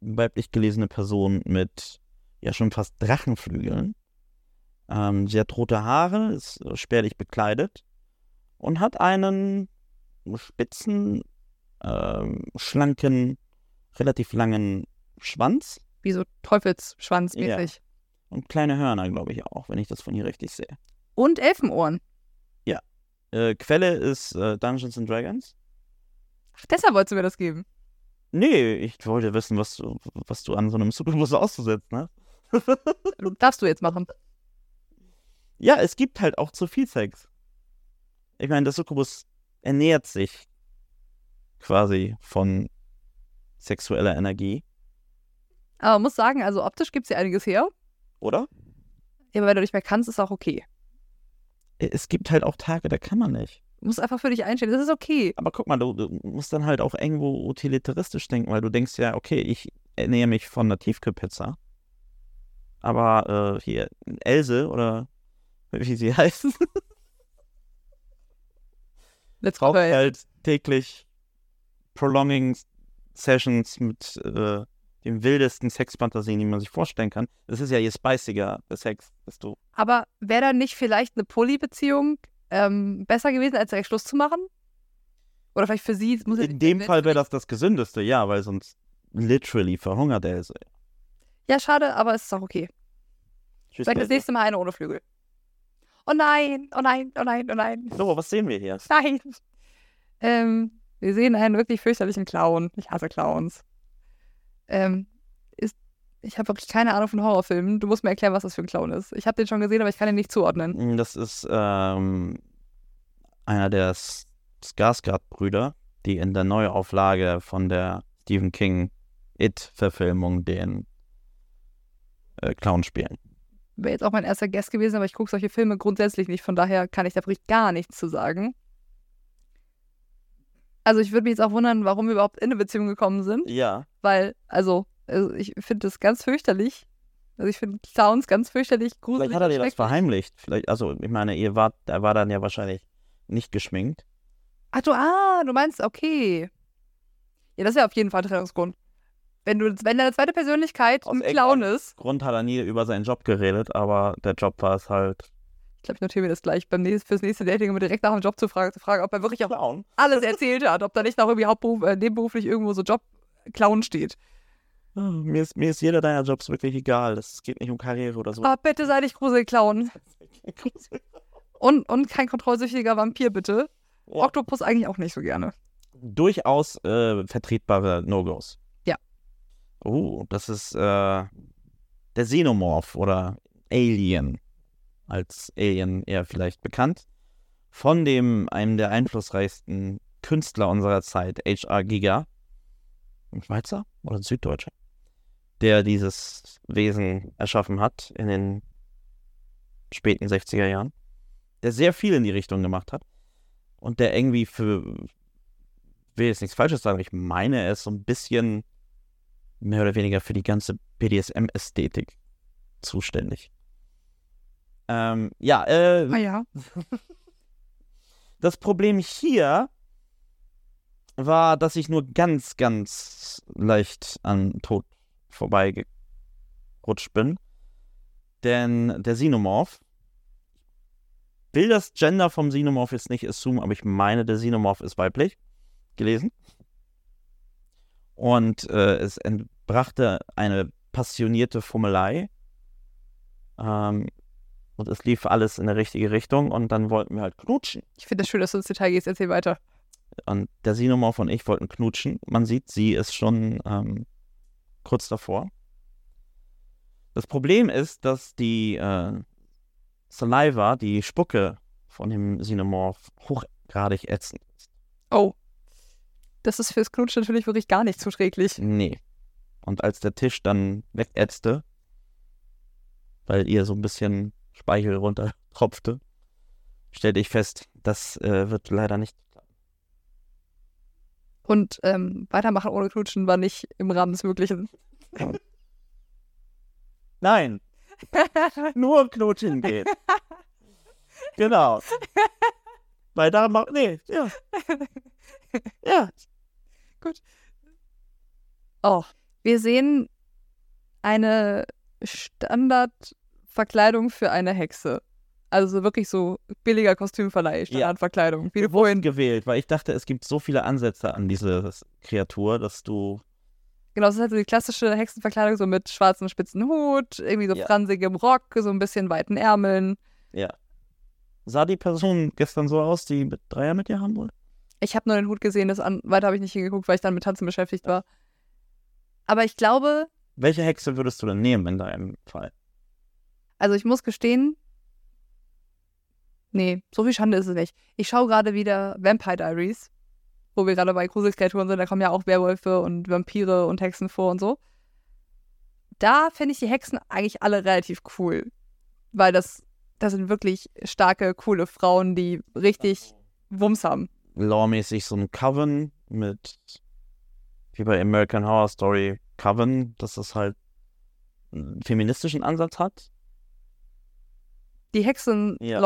weiblich gelesene Person mit ja schon fast Drachenflügeln. Ähm, sie hat rote Haare, ist spärlich bekleidet und hat einen spitzen, ähm, schlanken, relativ langen Schwanz Wie so Teufelsschwanzmäßig. und kleine Hörner, glaube ich auch, wenn ich das von hier richtig sehe. Und Elfenohren. Äh, Quelle ist äh, Dungeons and Dragons. Deshalb wolltest du mir das geben. Nee, ich wollte wissen, was du, was du an so einem Succubus auszusetzen hast. Darfst du jetzt machen. Ja, es gibt halt auch zu viel Sex. Ich meine, der Succubus ernährt sich quasi von sexueller Energie, Aber man muss sagen, also optisch gibt es ja einiges her. oder? Ja, aber wenn du nicht mehr kannst, ist auch okay. Es gibt halt auch Tage, da kann man nicht. Musst einfach für dich einstellen. Das ist okay. Aber guck mal, du, du musst dann halt auch irgendwo utilitaristisch denken, weil du denkst ja, okay, ich ernähre mich von einer Tiefkühlpizza. Aber äh, hier, Else oder wie sie heißt, Let's braucht halt täglich Prolonging Sessions mit äh, den wildesten Sexfantasien, die man sich vorstellen kann. Das ist ja je spiciger der Sex, desto. Aber wäre da nicht vielleicht eine Polybeziehung ähm, besser gewesen, als direkt Schluss zu machen? Oder vielleicht für sie? Muss In dem Fall wäre das das Gesündeste, ja, weil sonst literally verhungert er. So. Ja, schade, aber es ist auch okay. Tschüss, Vielleicht das nächste Mal eine ohne Flügel. Oh nein, oh nein, oh nein, oh nein. So, was sehen wir hier? Nein. Ähm, wir sehen einen wirklich fürchterlichen Clown. Ich hasse Clowns. Ähm, ist, ich habe wirklich keine Ahnung von Horrorfilmen. Du musst mir erklären, was das für ein Clown ist. Ich habe den schon gesehen, aber ich kann ihn nicht zuordnen. Das ist ähm, einer der Skarsgård-Brüder, die in der Neuauflage von der Stephen King It-Verfilmung den äh, Clown spielen. Wäre jetzt auch mein erster Guest gewesen, aber ich gucke solche Filme grundsätzlich nicht. Von daher kann ich da wirklich gar nichts zu sagen. Also ich würde mich jetzt auch wundern, warum wir überhaupt in eine Beziehung gekommen sind. Ja. Weil, also, also ich finde das ganz fürchterlich. Also ich finde Clowns ganz fürchterlich gruselig. Vielleicht hat er dir das verheimlicht. Vielleicht, also ich meine, ihr wart, er war dann ja wahrscheinlich nicht geschminkt. Ach du, ah, du meinst, okay. Ja, das ist ja auf jeden Fall ein Trennungsgrund. Wenn du, wenn deine zweite Persönlichkeit Aus ein Clown ist, Grund hat er nie über seinen Job geredet, aber der Job war es halt. ich glaube, ich notiere mir das gleich beim nächsten, fürs nächste Dating, um direkt nach dem Job zu fragen, zu fragen, ob er wirklich auch Clown. alles erzählt hat, ob da nicht noch irgendwie Hauptberuf, äh, nebenberuflich irgendwo so Job Clown steht. Oh, mir, ist, mir ist jeder deiner Jobs wirklich egal. Es geht nicht um Karriere oder so. Ah, bitte sei nicht Grusel-Clown. Und, und kein kontrollsüchtiger Vampir, bitte. Ja. Oktopus eigentlich auch nicht so gerne. Durchaus äh, vertretbare No-Gos. Ja. Oh, das ist äh, der Xenomorph oder Alien. Als Alien eher vielleicht bekannt. Von dem, einem der einflussreichsten Künstler unserer Zeit, H.R. Giga. Ein Schweizer oder ein Süddeutscher? Der dieses Wesen erschaffen hat in den späten 60er Jahren. Der sehr viel in die Richtung gemacht hat. Und der irgendwie für, will jetzt nichts Falsches sagen, ich meine, er ist so ein bisschen mehr oder weniger für die ganze BDSM-Ästhetik zuständig. Ähm, ja, äh, Ah ja. das Problem hier war, dass ich nur ganz, ganz leicht an Tod vorbeigerutscht bin. Denn der Xenomorph, will das Gender vom Xenomorph jetzt nicht assumen, aber ich meine, der Xenomorph ist weiblich gelesen. Und äh, es entbrachte eine passionierte Fummelei. Ähm, und es lief alles in die richtige Richtung und dann wollten wir halt knutschen. Ich finde es schön, dass du ins Detail gehst. Erzähl weiter. Und der Xenomorph und ich wollten knutschen. Man sieht, sie ist schon ähm, kurz davor. Das Problem ist, dass die äh, Saliva, die Spucke von dem Xenomorph, hochgradig ätzend ist. Oh. Das ist fürs Knutschen natürlich wirklich gar nicht zuträglich. Nee. Und als der Tisch dann wegätzte, weil ihr so ein bisschen Speichel runtertropfte, stellte ich fest, das äh, wird leider nicht. Und ähm, weitermachen ohne Knutschen war nicht im Rahmen des Möglichen. Nein, nur knutschen geht. genau. Weil da macht. Nee, ja. Ja. Oh. Wir sehen eine Standardverkleidung für eine Hexe. Also wirklich so billiger Kostümverleih. Wie du vorhin. gewählt, weil ich dachte, es gibt so viele Ansätze an diese Kreatur, dass du. Genau, das ist halt so die klassische Hexenverkleidung, so mit schwarzem spitzen Hut, irgendwie so Ja. fransigem Rock, so ein bisschen weiten Ärmeln. Ja. Sah die Person gestern so aus, die mit Dreier mit dir haben wollte? Ich habe nur den Hut gesehen, das an, weiter habe ich nicht hingeguckt, weil ich dann mit Tanzen beschäftigt war. Aber ich glaube, Welche Hexe würdest du denn nehmen in deinem Fall? also ich muss gestehen, nee, so viel Schande ist es nicht. Ich schaue gerade wieder Vampire Diaries, wo wir gerade bei Gruselkreaturen sind. Da kommen ja auch Werwölfe und Vampire und Hexen vor und so. Da finde ich die Hexen eigentlich alle relativ cool, weil das, das sind wirklich starke, coole Frauen, die richtig Wumms haben. Lawmäßig so ein Coven mit, wie bei American Horror Story, Coven, dass es halt einen feministischen Ansatz hat. Die Hexen Ja.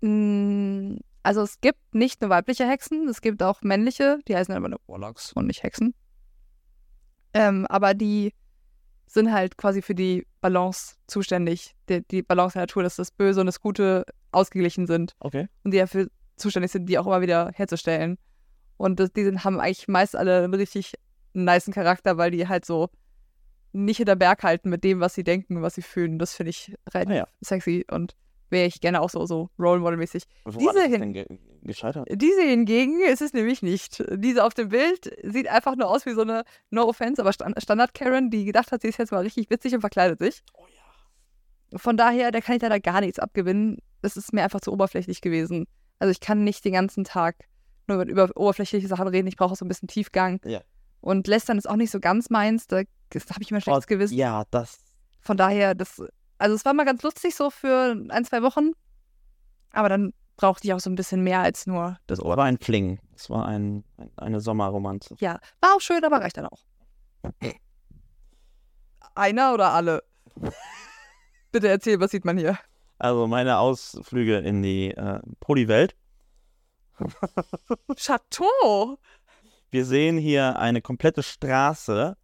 Mm, Also es gibt nicht nur weibliche Hexen, es gibt auch männliche, die heißen aber nur Warlocks und nicht Hexen. Ähm, aber die sind halt quasi für die Balance zuständig, die, die Balance der Natur, dass das Böse und das Gute ausgeglichen sind Okay. und die dafür zuständig sind, die auch immer wieder herzustellen. Und das, die sind, haben eigentlich meist alle einen richtig niceen Charakter, weil die halt so nicht hinter Berg halten mit dem, was sie denken, was sie fühlen. Das finde ich relativ Ah ja. sexy und wäre ich gerne auch so, so Role Model-mäßig. Diese hin- denn ge gescheitert? Diese hingegen ist es nämlich nicht. Diese auf dem Bild sieht einfach nur aus wie so eine, no offense, aber Stand Standard-Karen, die gedacht hat, sie ist jetzt mal richtig witzig und verkleidet sich. Oh ja. Von daher, da kann ich leider gar nichts abgewinnen. Das ist mir einfach zu oberflächlich gewesen. Also ich kann nicht den ganzen Tag nur über, oberflächliche Sachen reden. Ich brauche auch so ein bisschen Tiefgang. Ja. Und Lästern ist auch nicht so ganz meins. Da, habe ich immer schlechtes Gewissen. Ja, das. Von daher, das, also es war mal ganz lustig so für ein, zwei Wochen. Aber dann brauchte ich auch so ein bisschen mehr als nur das Ohr. war ein Fling. Es war ein, ein, eine Sommerromanze. Ja, war auch schön, aber reicht dann auch. Einer oder alle? Bitte erzähl, was sieht man hier? Also meine Ausflüge in die äh, Polywelt. Chateau! Wir sehen hier eine komplette Straße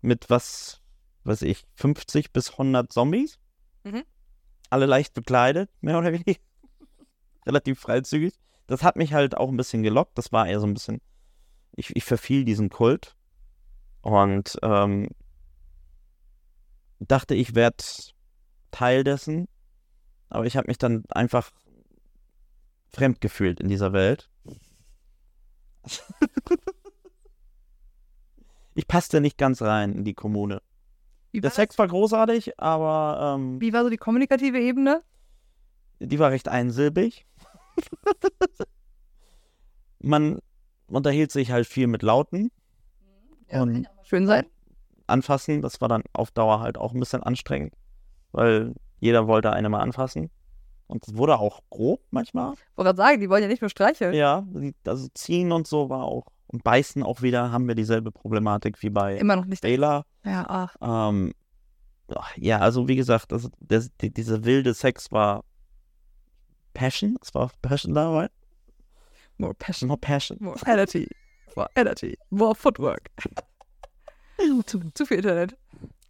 mit was, weiß ich, 50 bis 100 Zombies. Mhm. Alle leicht bekleidet, mehr oder weniger. Relativ freizügig. Das hat mich halt auch ein bisschen gelockt. Das war eher so ein bisschen, ich, ich verfiel diesen Kult. Und ähm, dachte, ich werde Teil dessen. Aber ich habe mich dann einfach fremd gefühlt in dieser Welt. ich passte nicht ganz rein in die Kommune. Wie Der Sex war großartig, aber ähm, wie war so die kommunikative Ebene? die war recht einsilbig. Man unterhielt sich halt viel mit Lauten. Ja, Und- schön sein. Anfassen, das war dann auf Dauer halt auch ein bisschen anstrengend, weil jeder wollte eine mal anfassen. Und es wurde auch grob manchmal. Ich wollte gerade sagen, die wollen ja nicht nur streicheln. Ja, also ziehen und so war auch. Und beißen auch wieder haben wir dieselbe Problematik wie bei Immer noch nicht. Bela. Ja, ach. Ähm, ja, also wie gesagt, das, das, die, dieser wilde Sex war Passion. Es war Passion dabei. More passion, More Passion. more energy, more energy, more footwork. zu, zu viel Internet.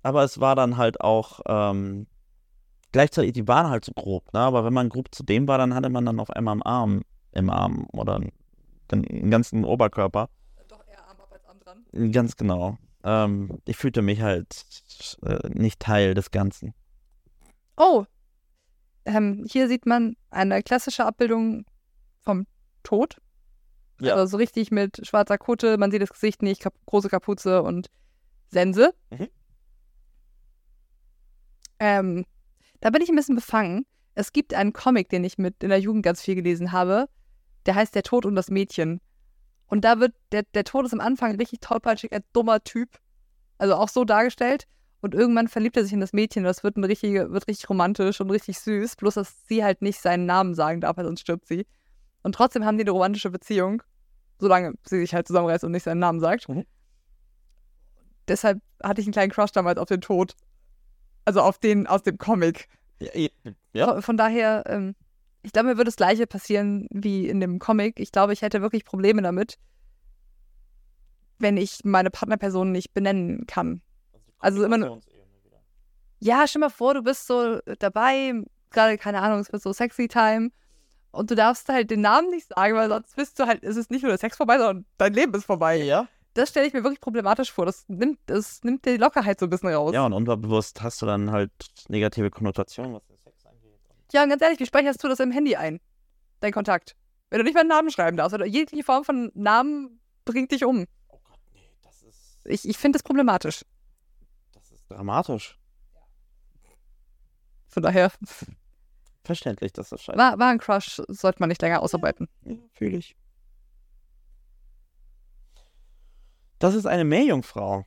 Aber es war dann halt auch ähm, gleichzeitig, die waren halt so grob, ne? Aber wenn man grob zu dem war, dann hatte man dann auf einmal am Arm, im Arm oder den, den ganzen Oberkörper. Doch eher Arm ab als Arm dran. Ganz genau. Ähm, ich fühlte mich halt äh, nicht Teil des Ganzen. Oh, ähm, hier sieht man eine klassische Abbildung vom Tod. Ja. Also so richtig mit schwarzer Kutte, man sieht das Gesicht nicht, kap große Kapuze und Sense. Mhm. Ähm, da bin ich ein bisschen befangen. Es gibt einen Comic, den ich mit in der Jugend ganz viel gelesen habe. Der heißt Der Tod und das Mädchen. Und da wird der, der Tod ist am Anfang ein richtig tollpatschiger, dummer Typ. Also auch so dargestellt. Und irgendwann verliebt er sich in das Mädchen. und Das wird, ein richtige, wird richtig romantisch und richtig süß. Bloß, dass sie halt nicht seinen Namen sagen darf, weil sonst stirbt sie. Und trotzdem haben die eine romantische Beziehung. Solange sie sich halt zusammenreißt und nicht seinen Namen sagt. Mhm. Deshalb hatte ich einen kleinen Crush damals auf den Tod. Also auf den aus dem Comic. Ja, ja. Von, von daher, ähm, ich glaube, mir würde das Gleiche passieren wie in dem Comic. Ich glaube, ich hätte wirklich Probleme damit, wenn ich meine Partnerperson nicht benennen kann. Also immer nur- Ja, stell mal vor, du bist so dabei, gerade, keine Ahnung, es wird so sexy time und du darfst halt den Namen nicht sagen, weil sonst bist du halt, es ist nicht nur der Sex vorbei, sondern dein Leben ist vorbei. Ja. Das stelle ich mir wirklich problematisch vor. Das nimmt, das nimmt dir die Lockerheit so ein bisschen raus. Ja, und unterbewusst hast du dann halt negative Konnotationen, was angeht. Ja, und ganz ehrlich, wie speicherst du das im Handy ein? Dein Kontakt. Wenn du nicht mal einen Namen schreiben darfst oder jegliche Form von Namen bringt dich um. Oh Gott, nee, das ist, Ich, ich finde das problematisch. das ist dramatisch. Von daher Verständlich, dass das scheiße war, war ein Crush, sollte man nicht länger ausarbeiten. Ja, fühle ich. Das ist eine Meerjungfrau.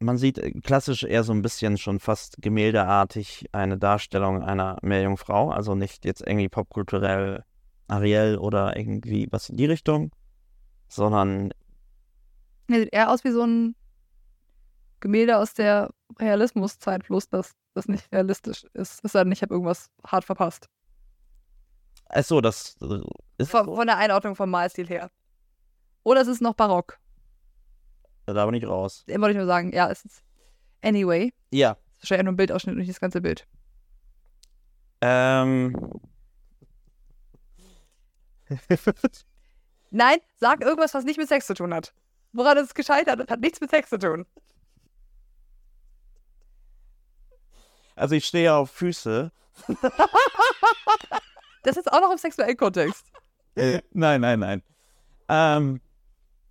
Man sieht äh, klassisch eher so ein bisschen schon fast gemäldeartig eine Darstellung einer Meerjungfrau. Also nicht jetzt irgendwie popkulturell Ariel oder irgendwie was in die Richtung, sondern Er sieht eher aus wie so ein Gemälde aus der Realismuszeit, bloß dass das nicht realistisch ist. Es sei denn, ich habe irgendwas hart verpasst. Achso, das äh, ist Von, so? von der Einordnung vom Malstil her. Oder es ist noch barock. Da bin ich raus. Den wollte ich nur sagen. Ja, es ist. Anyway. Ja. Das ist wahrscheinlich nur ein Bildausschnitt und nicht das ganze Bild. Ähm. Nein, sag irgendwas, was nicht mit Sex zu tun hat. Woran ist es gescheitert? Das hat nichts mit Sex zu tun. also ich stehe auf Füße. Das ist auch noch im sexuellen Kontext. nein, nein, nein. Ähm,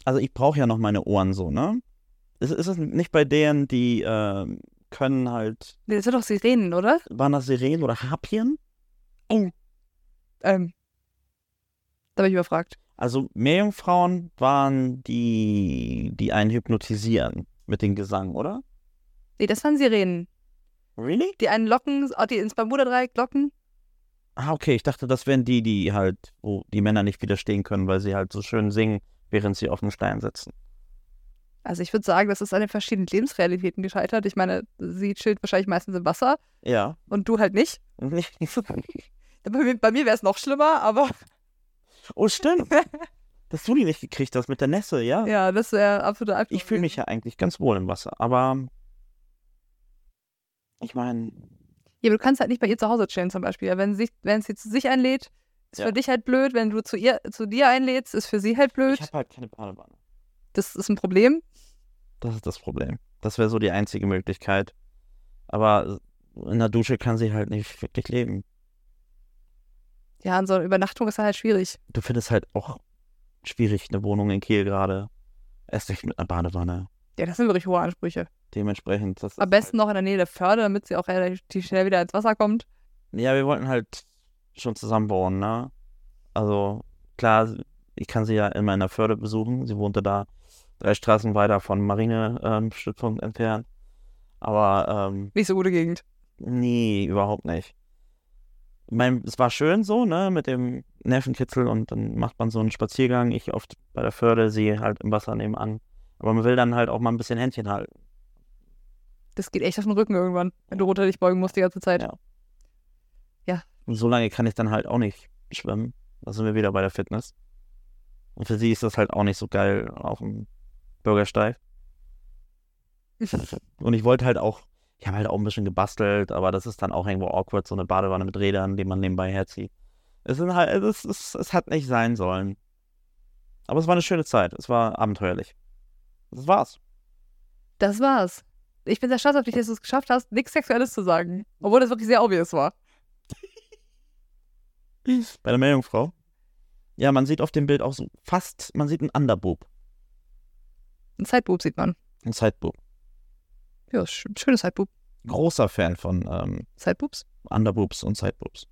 also ich brauche ja noch meine Ohren so, ne? Ist, ist es nicht bei denen, die ähm, können halt, Nee, das sind doch Sirenen, oder? waren das Sirenen oder Harpien? Ähm. Da bin ich überfragt. Also Meerjungfrauen waren die, die einen hypnotisieren mit dem Gesang, oder? Nee, das waren Sirenen. Really? Die einen locken, oh, die ins Bermuda-Dreieck locken. Ah, okay. Ich dachte, das wären die, die halt, wo die Männer nicht widerstehen können, weil sie halt so schön singen, während sie auf dem Stein sitzen. Also ich würde sagen, das ist an den verschiedenen Lebensrealitäten gescheitert. Ich meine, sie chillt wahrscheinlich meistens im Wasser Ja. und du halt nicht. Bei mir, bei mir wäre es noch schlimmer, aber oh, stimmt. Dass du die nicht gekriegt hast mit der Nässe, ja? ja, das wäre absoluter Albtraum Ich fühle mich ja eigentlich ganz wohl im Wasser, aber ich meine, Ja, aber du kannst halt nicht bei ihr zu Hause chillen zum Beispiel. Wenn sie, wenn sie zu sich einlädt, ist Ja. für dich halt blöd. Wenn du zu ihr, zu dir einlädst, ist für sie halt blöd. ich habe halt keine Badewanne. Das ist ein Problem. Das ist das Problem. Das wäre so die einzige Möglichkeit. Aber in der Dusche kann sie halt nicht wirklich leben. Ja, und so eine Übernachtung ist halt schwierig. Du findest halt auch schwierig eine Wohnung in Kiel gerade. Erst recht mit einer Badewanne. Ja, das sind wirklich hohe Ansprüche. Dementsprechend. Am besten noch in der Nähe der Förde, damit sie auch relativ schnell wieder ins Wasser kommt. Halt, ja, wir wollten halt schon zusammen wohnen, ne? Also, klar, ich kann sie ja immer in der Förde besuchen. Sie wohnte da drei Straßen weiter von Marinestützpunkt entfernt. Aber, ähm, Nicht so gute Gegend. Nee, überhaupt nicht. Ich meine, es war schön so, ne, mit dem Nervenkitzel und dann macht man so einen Spaziergang. Ich oft bei der Förde, sie halt im Wasser nebenan. Aber man will dann halt auch mal ein bisschen Händchen halten. Das geht echt auf den Rücken irgendwann, wenn du runter dich beugen musst die ganze Zeit. Ja. Und so lange kann ich dann halt auch nicht schwimmen. Da sind wir wieder bei der Fitness. Und für sie ist das halt auch nicht so geil auf dem Bürgersteig. Und ich wollte halt auch, ich habe halt auch ein bisschen gebastelt, aber das ist dann auch irgendwo awkward, so eine Badewanne mit Rädern, die man nebenbei herzieht. Es, sind halt, es, es, es hat nicht sein sollen. Aber es war eine schöne Zeit. Es war abenteuerlich. Das war's. Das war's. Ich bin sehr stolz auf dich, dass du es geschafft hast, nichts Sexuelles zu sagen. Obwohl das wirklich sehr obvious war. Bei der Meerjungfrau. Ja, man sieht auf dem Bild auch so fast, man sieht einen Underboob. Ein Sideboob sieht man. Ein Sideboob. Ja, sch schönes Sideboob. Großer Fan von ähm, Sideboobs? Underboobs und Sideboobs.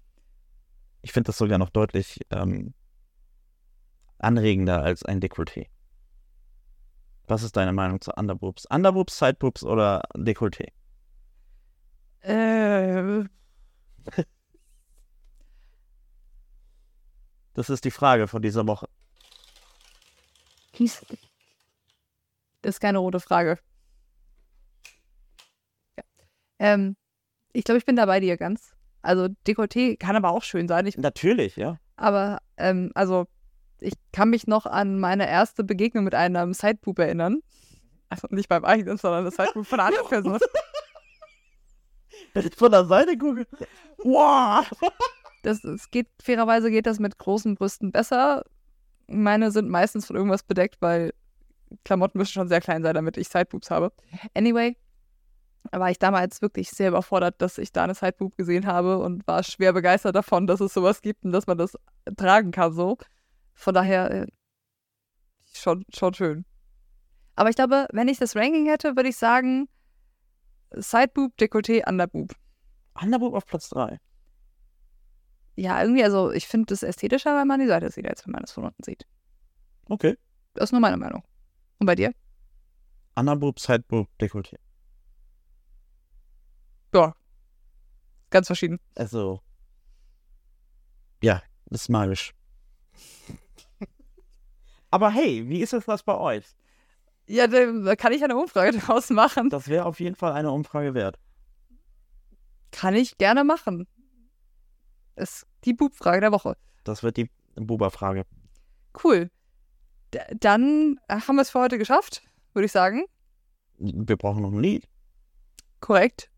Ich finde das sogar noch deutlich ähm, anregender als ein Dekolleté. Was ist deine Meinung zu Underboobs? Underboobs, Sideboobs oder Dekolleté? Äh, Das ist die Frage von dieser Woche. das ist keine rote Frage. Ja. Ähm, ich glaube, ich bin da bei dir ganz. Also Dekolleté kann aber auch schön sein. Ich, Natürlich, ja. aber, ähm, also, ich kann mich noch an meine erste Begegnung mit einem Sideboob erinnern. Also nicht beim eigenen, sondern das Sideboob von einer anderen Person. Wenn ich von der Seite gucke. Wow! Das, es geht, fairerweise geht das mit großen Brüsten besser. Meine sind meistens von irgendwas bedeckt, weil Klamotten müssen schon sehr klein sein, damit ich Sideboobs habe. Anyway, war ich damals wirklich sehr überfordert, dass ich da eine Sideboob gesehen habe und war schwer begeistert davon, dass es sowas gibt und dass man das tragen kann so. Von daher äh, schon, schon schön. Aber ich glaube, wenn ich das Ranking hätte, würde ich sagen Sideboob, Dekolleté, Underboob. Underboob auf Platz 3. Ja, irgendwie, also ich finde das ästhetischer, wenn man die Seite sieht, als wenn man es von unten sieht. Okay. Das ist nur meine Meinung. Und bei dir? Underboob, Sideboob, Dekolleté. Ja. Ganz verschieden. Also. Ja, das ist magisch. Aber hey, wie ist es das bei euch? Ja, da kann ich eine Umfrage draus machen. Das wäre auf jeden Fall eine Umfrage wert. Kann ich gerne machen. Ist die Bubfrage der Woche. Das wird die Buba-Frage. Cool. D dann äh, haben wir es für heute geschafft, würde ich sagen. Wir brauchen noch ein Lied. Korrekt.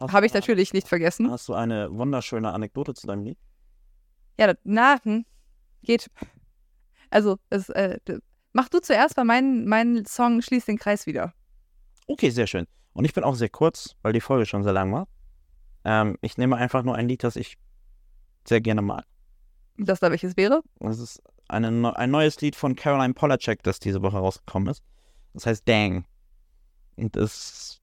Habe ich du- natürlich nicht vergessen. Hast du eine wunderschöne Anekdote zu deinem Lied? Ja, na, hm, geht. Also, es, äh, mach du zuerst, weil mein, mein Song schließt den Kreis wieder. Okay, sehr schön. Und ich bin auch sehr kurz, weil die Folge schon sehr lang war. Ähm, ich nehme einfach nur ein Lied, das ich sehr gerne mag. Das da welches wäre? Das ist eine, ein neues Lied von Caroline Polacek, das diese Woche rausgekommen ist. Das heißt Dang. Und das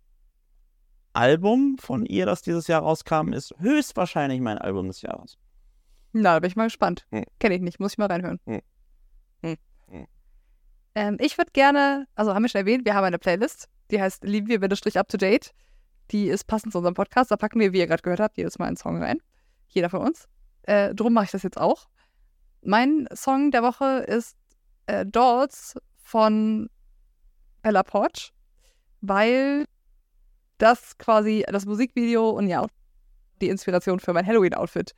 Album von ihr, das dieses Jahr rauskam, ist höchstwahrscheinlich mein Album des Jahres. Na, da bin ich mal gespannt. Hm. Kenne ich nicht, muss ich mal reinhören. Hm. Hm. Hm. Ähm, ich würde gerne, also haben wir schon erwähnt, wir haben eine Playlist, die heißt Lieben wir bitte Strich up to date. Die ist passend zu unserem Podcast. Da packen wir, wie ihr gerade gehört habt, jedes Mal einen Song rein. Jeder von uns. Äh, drum mache ich das jetzt auch. Mein Song der Woche ist äh, Dolls von Bella Porch, weil das quasi das Musikvideo und ja die Inspiration für mein Halloween-Outfit.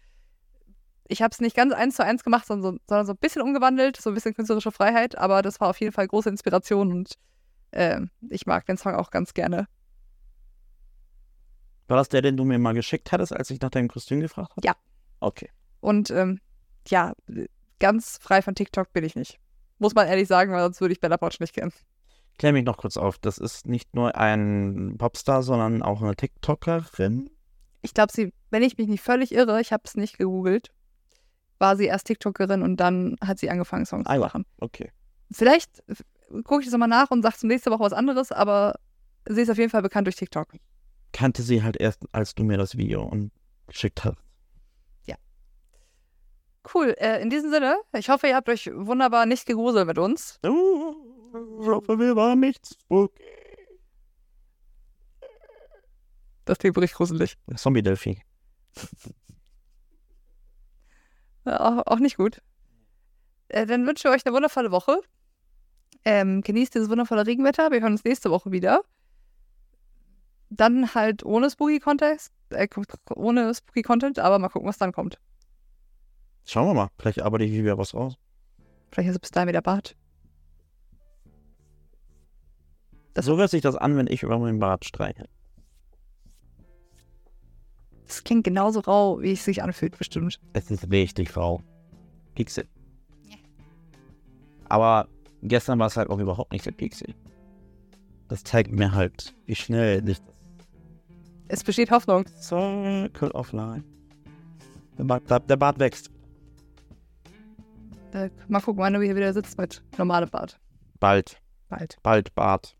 Ich habe es nicht ganz eins zu eins gemacht, sondern so, sondern so ein bisschen umgewandelt, so ein bisschen künstlerische Freiheit, aber das war auf jeden Fall große Inspiration und äh, ich mag den Song auch ganz gerne. War das der, den du mir mal geschickt hattest, als ich nach deinem Kostüm gefragt habe? Ja. Okay. Und ähm, ja, ganz frei von TikTok bin ich nicht. Muss man ehrlich sagen, weil sonst würde ich Bella Porch nicht kennen. Klär mich noch kurz auf. Das ist nicht nur ein Popstar, sondern auch eine TikTokerin. Ich glaube, sie, wenn ich mich nicht völlig irre, ich habe es nicht gegoogelt, war sie erst TikTokerin und dann hat sie angefangen, Songs Ah zu machen. Okay. Vielleicht gucke ich das nochmal nach und sage zum nächsten Woche was anderes, aber sie ist auf jeden Fall bekannt durch TikTok. Kannte sie halt erst, als du mir das Video geschickt hast. Cool, äh, in diesem Sinne, ich hoffe, ihr habt euch wunderbar nicht gegruselt mit uns. Oh, ich hoffe, wir waren nicht spooky. Das klingt richtig gruselig. Zombie-Delphi. Ja, auch, auch nicht gut. Äh, dann wünsche ich euch eine wundervolle Woche. Ähm, genießt dieses wundervolle Regenwetter. Wir hören uns nächste Woche wieder. Dann halt ohne Spooky Context, äh, ohne Spooky Content, aber mal gucken, was dann kommt. Schauen wir mal. Vielleicht arbeite ich wieder was raus. Vielleicht ist es bis dahin wieder Bart. So hört sich das an, wenn ich über meinen Bart streiche. Das klingt genauso rau, wie es sich anfühlt, bestimmt. Es ist richtig rau. Pixel. Aber gestern war es halt auch überhaupt nicht der Pixel. Das zeigt mir halt, wie schnell das Es besteht Hoffnung. Circle of Life. Der Bart, der Bart wächst. Äh, mal gucken, wann du hier wieder sitzt mit normalem Bart. Bald. Bald. Bald Bart.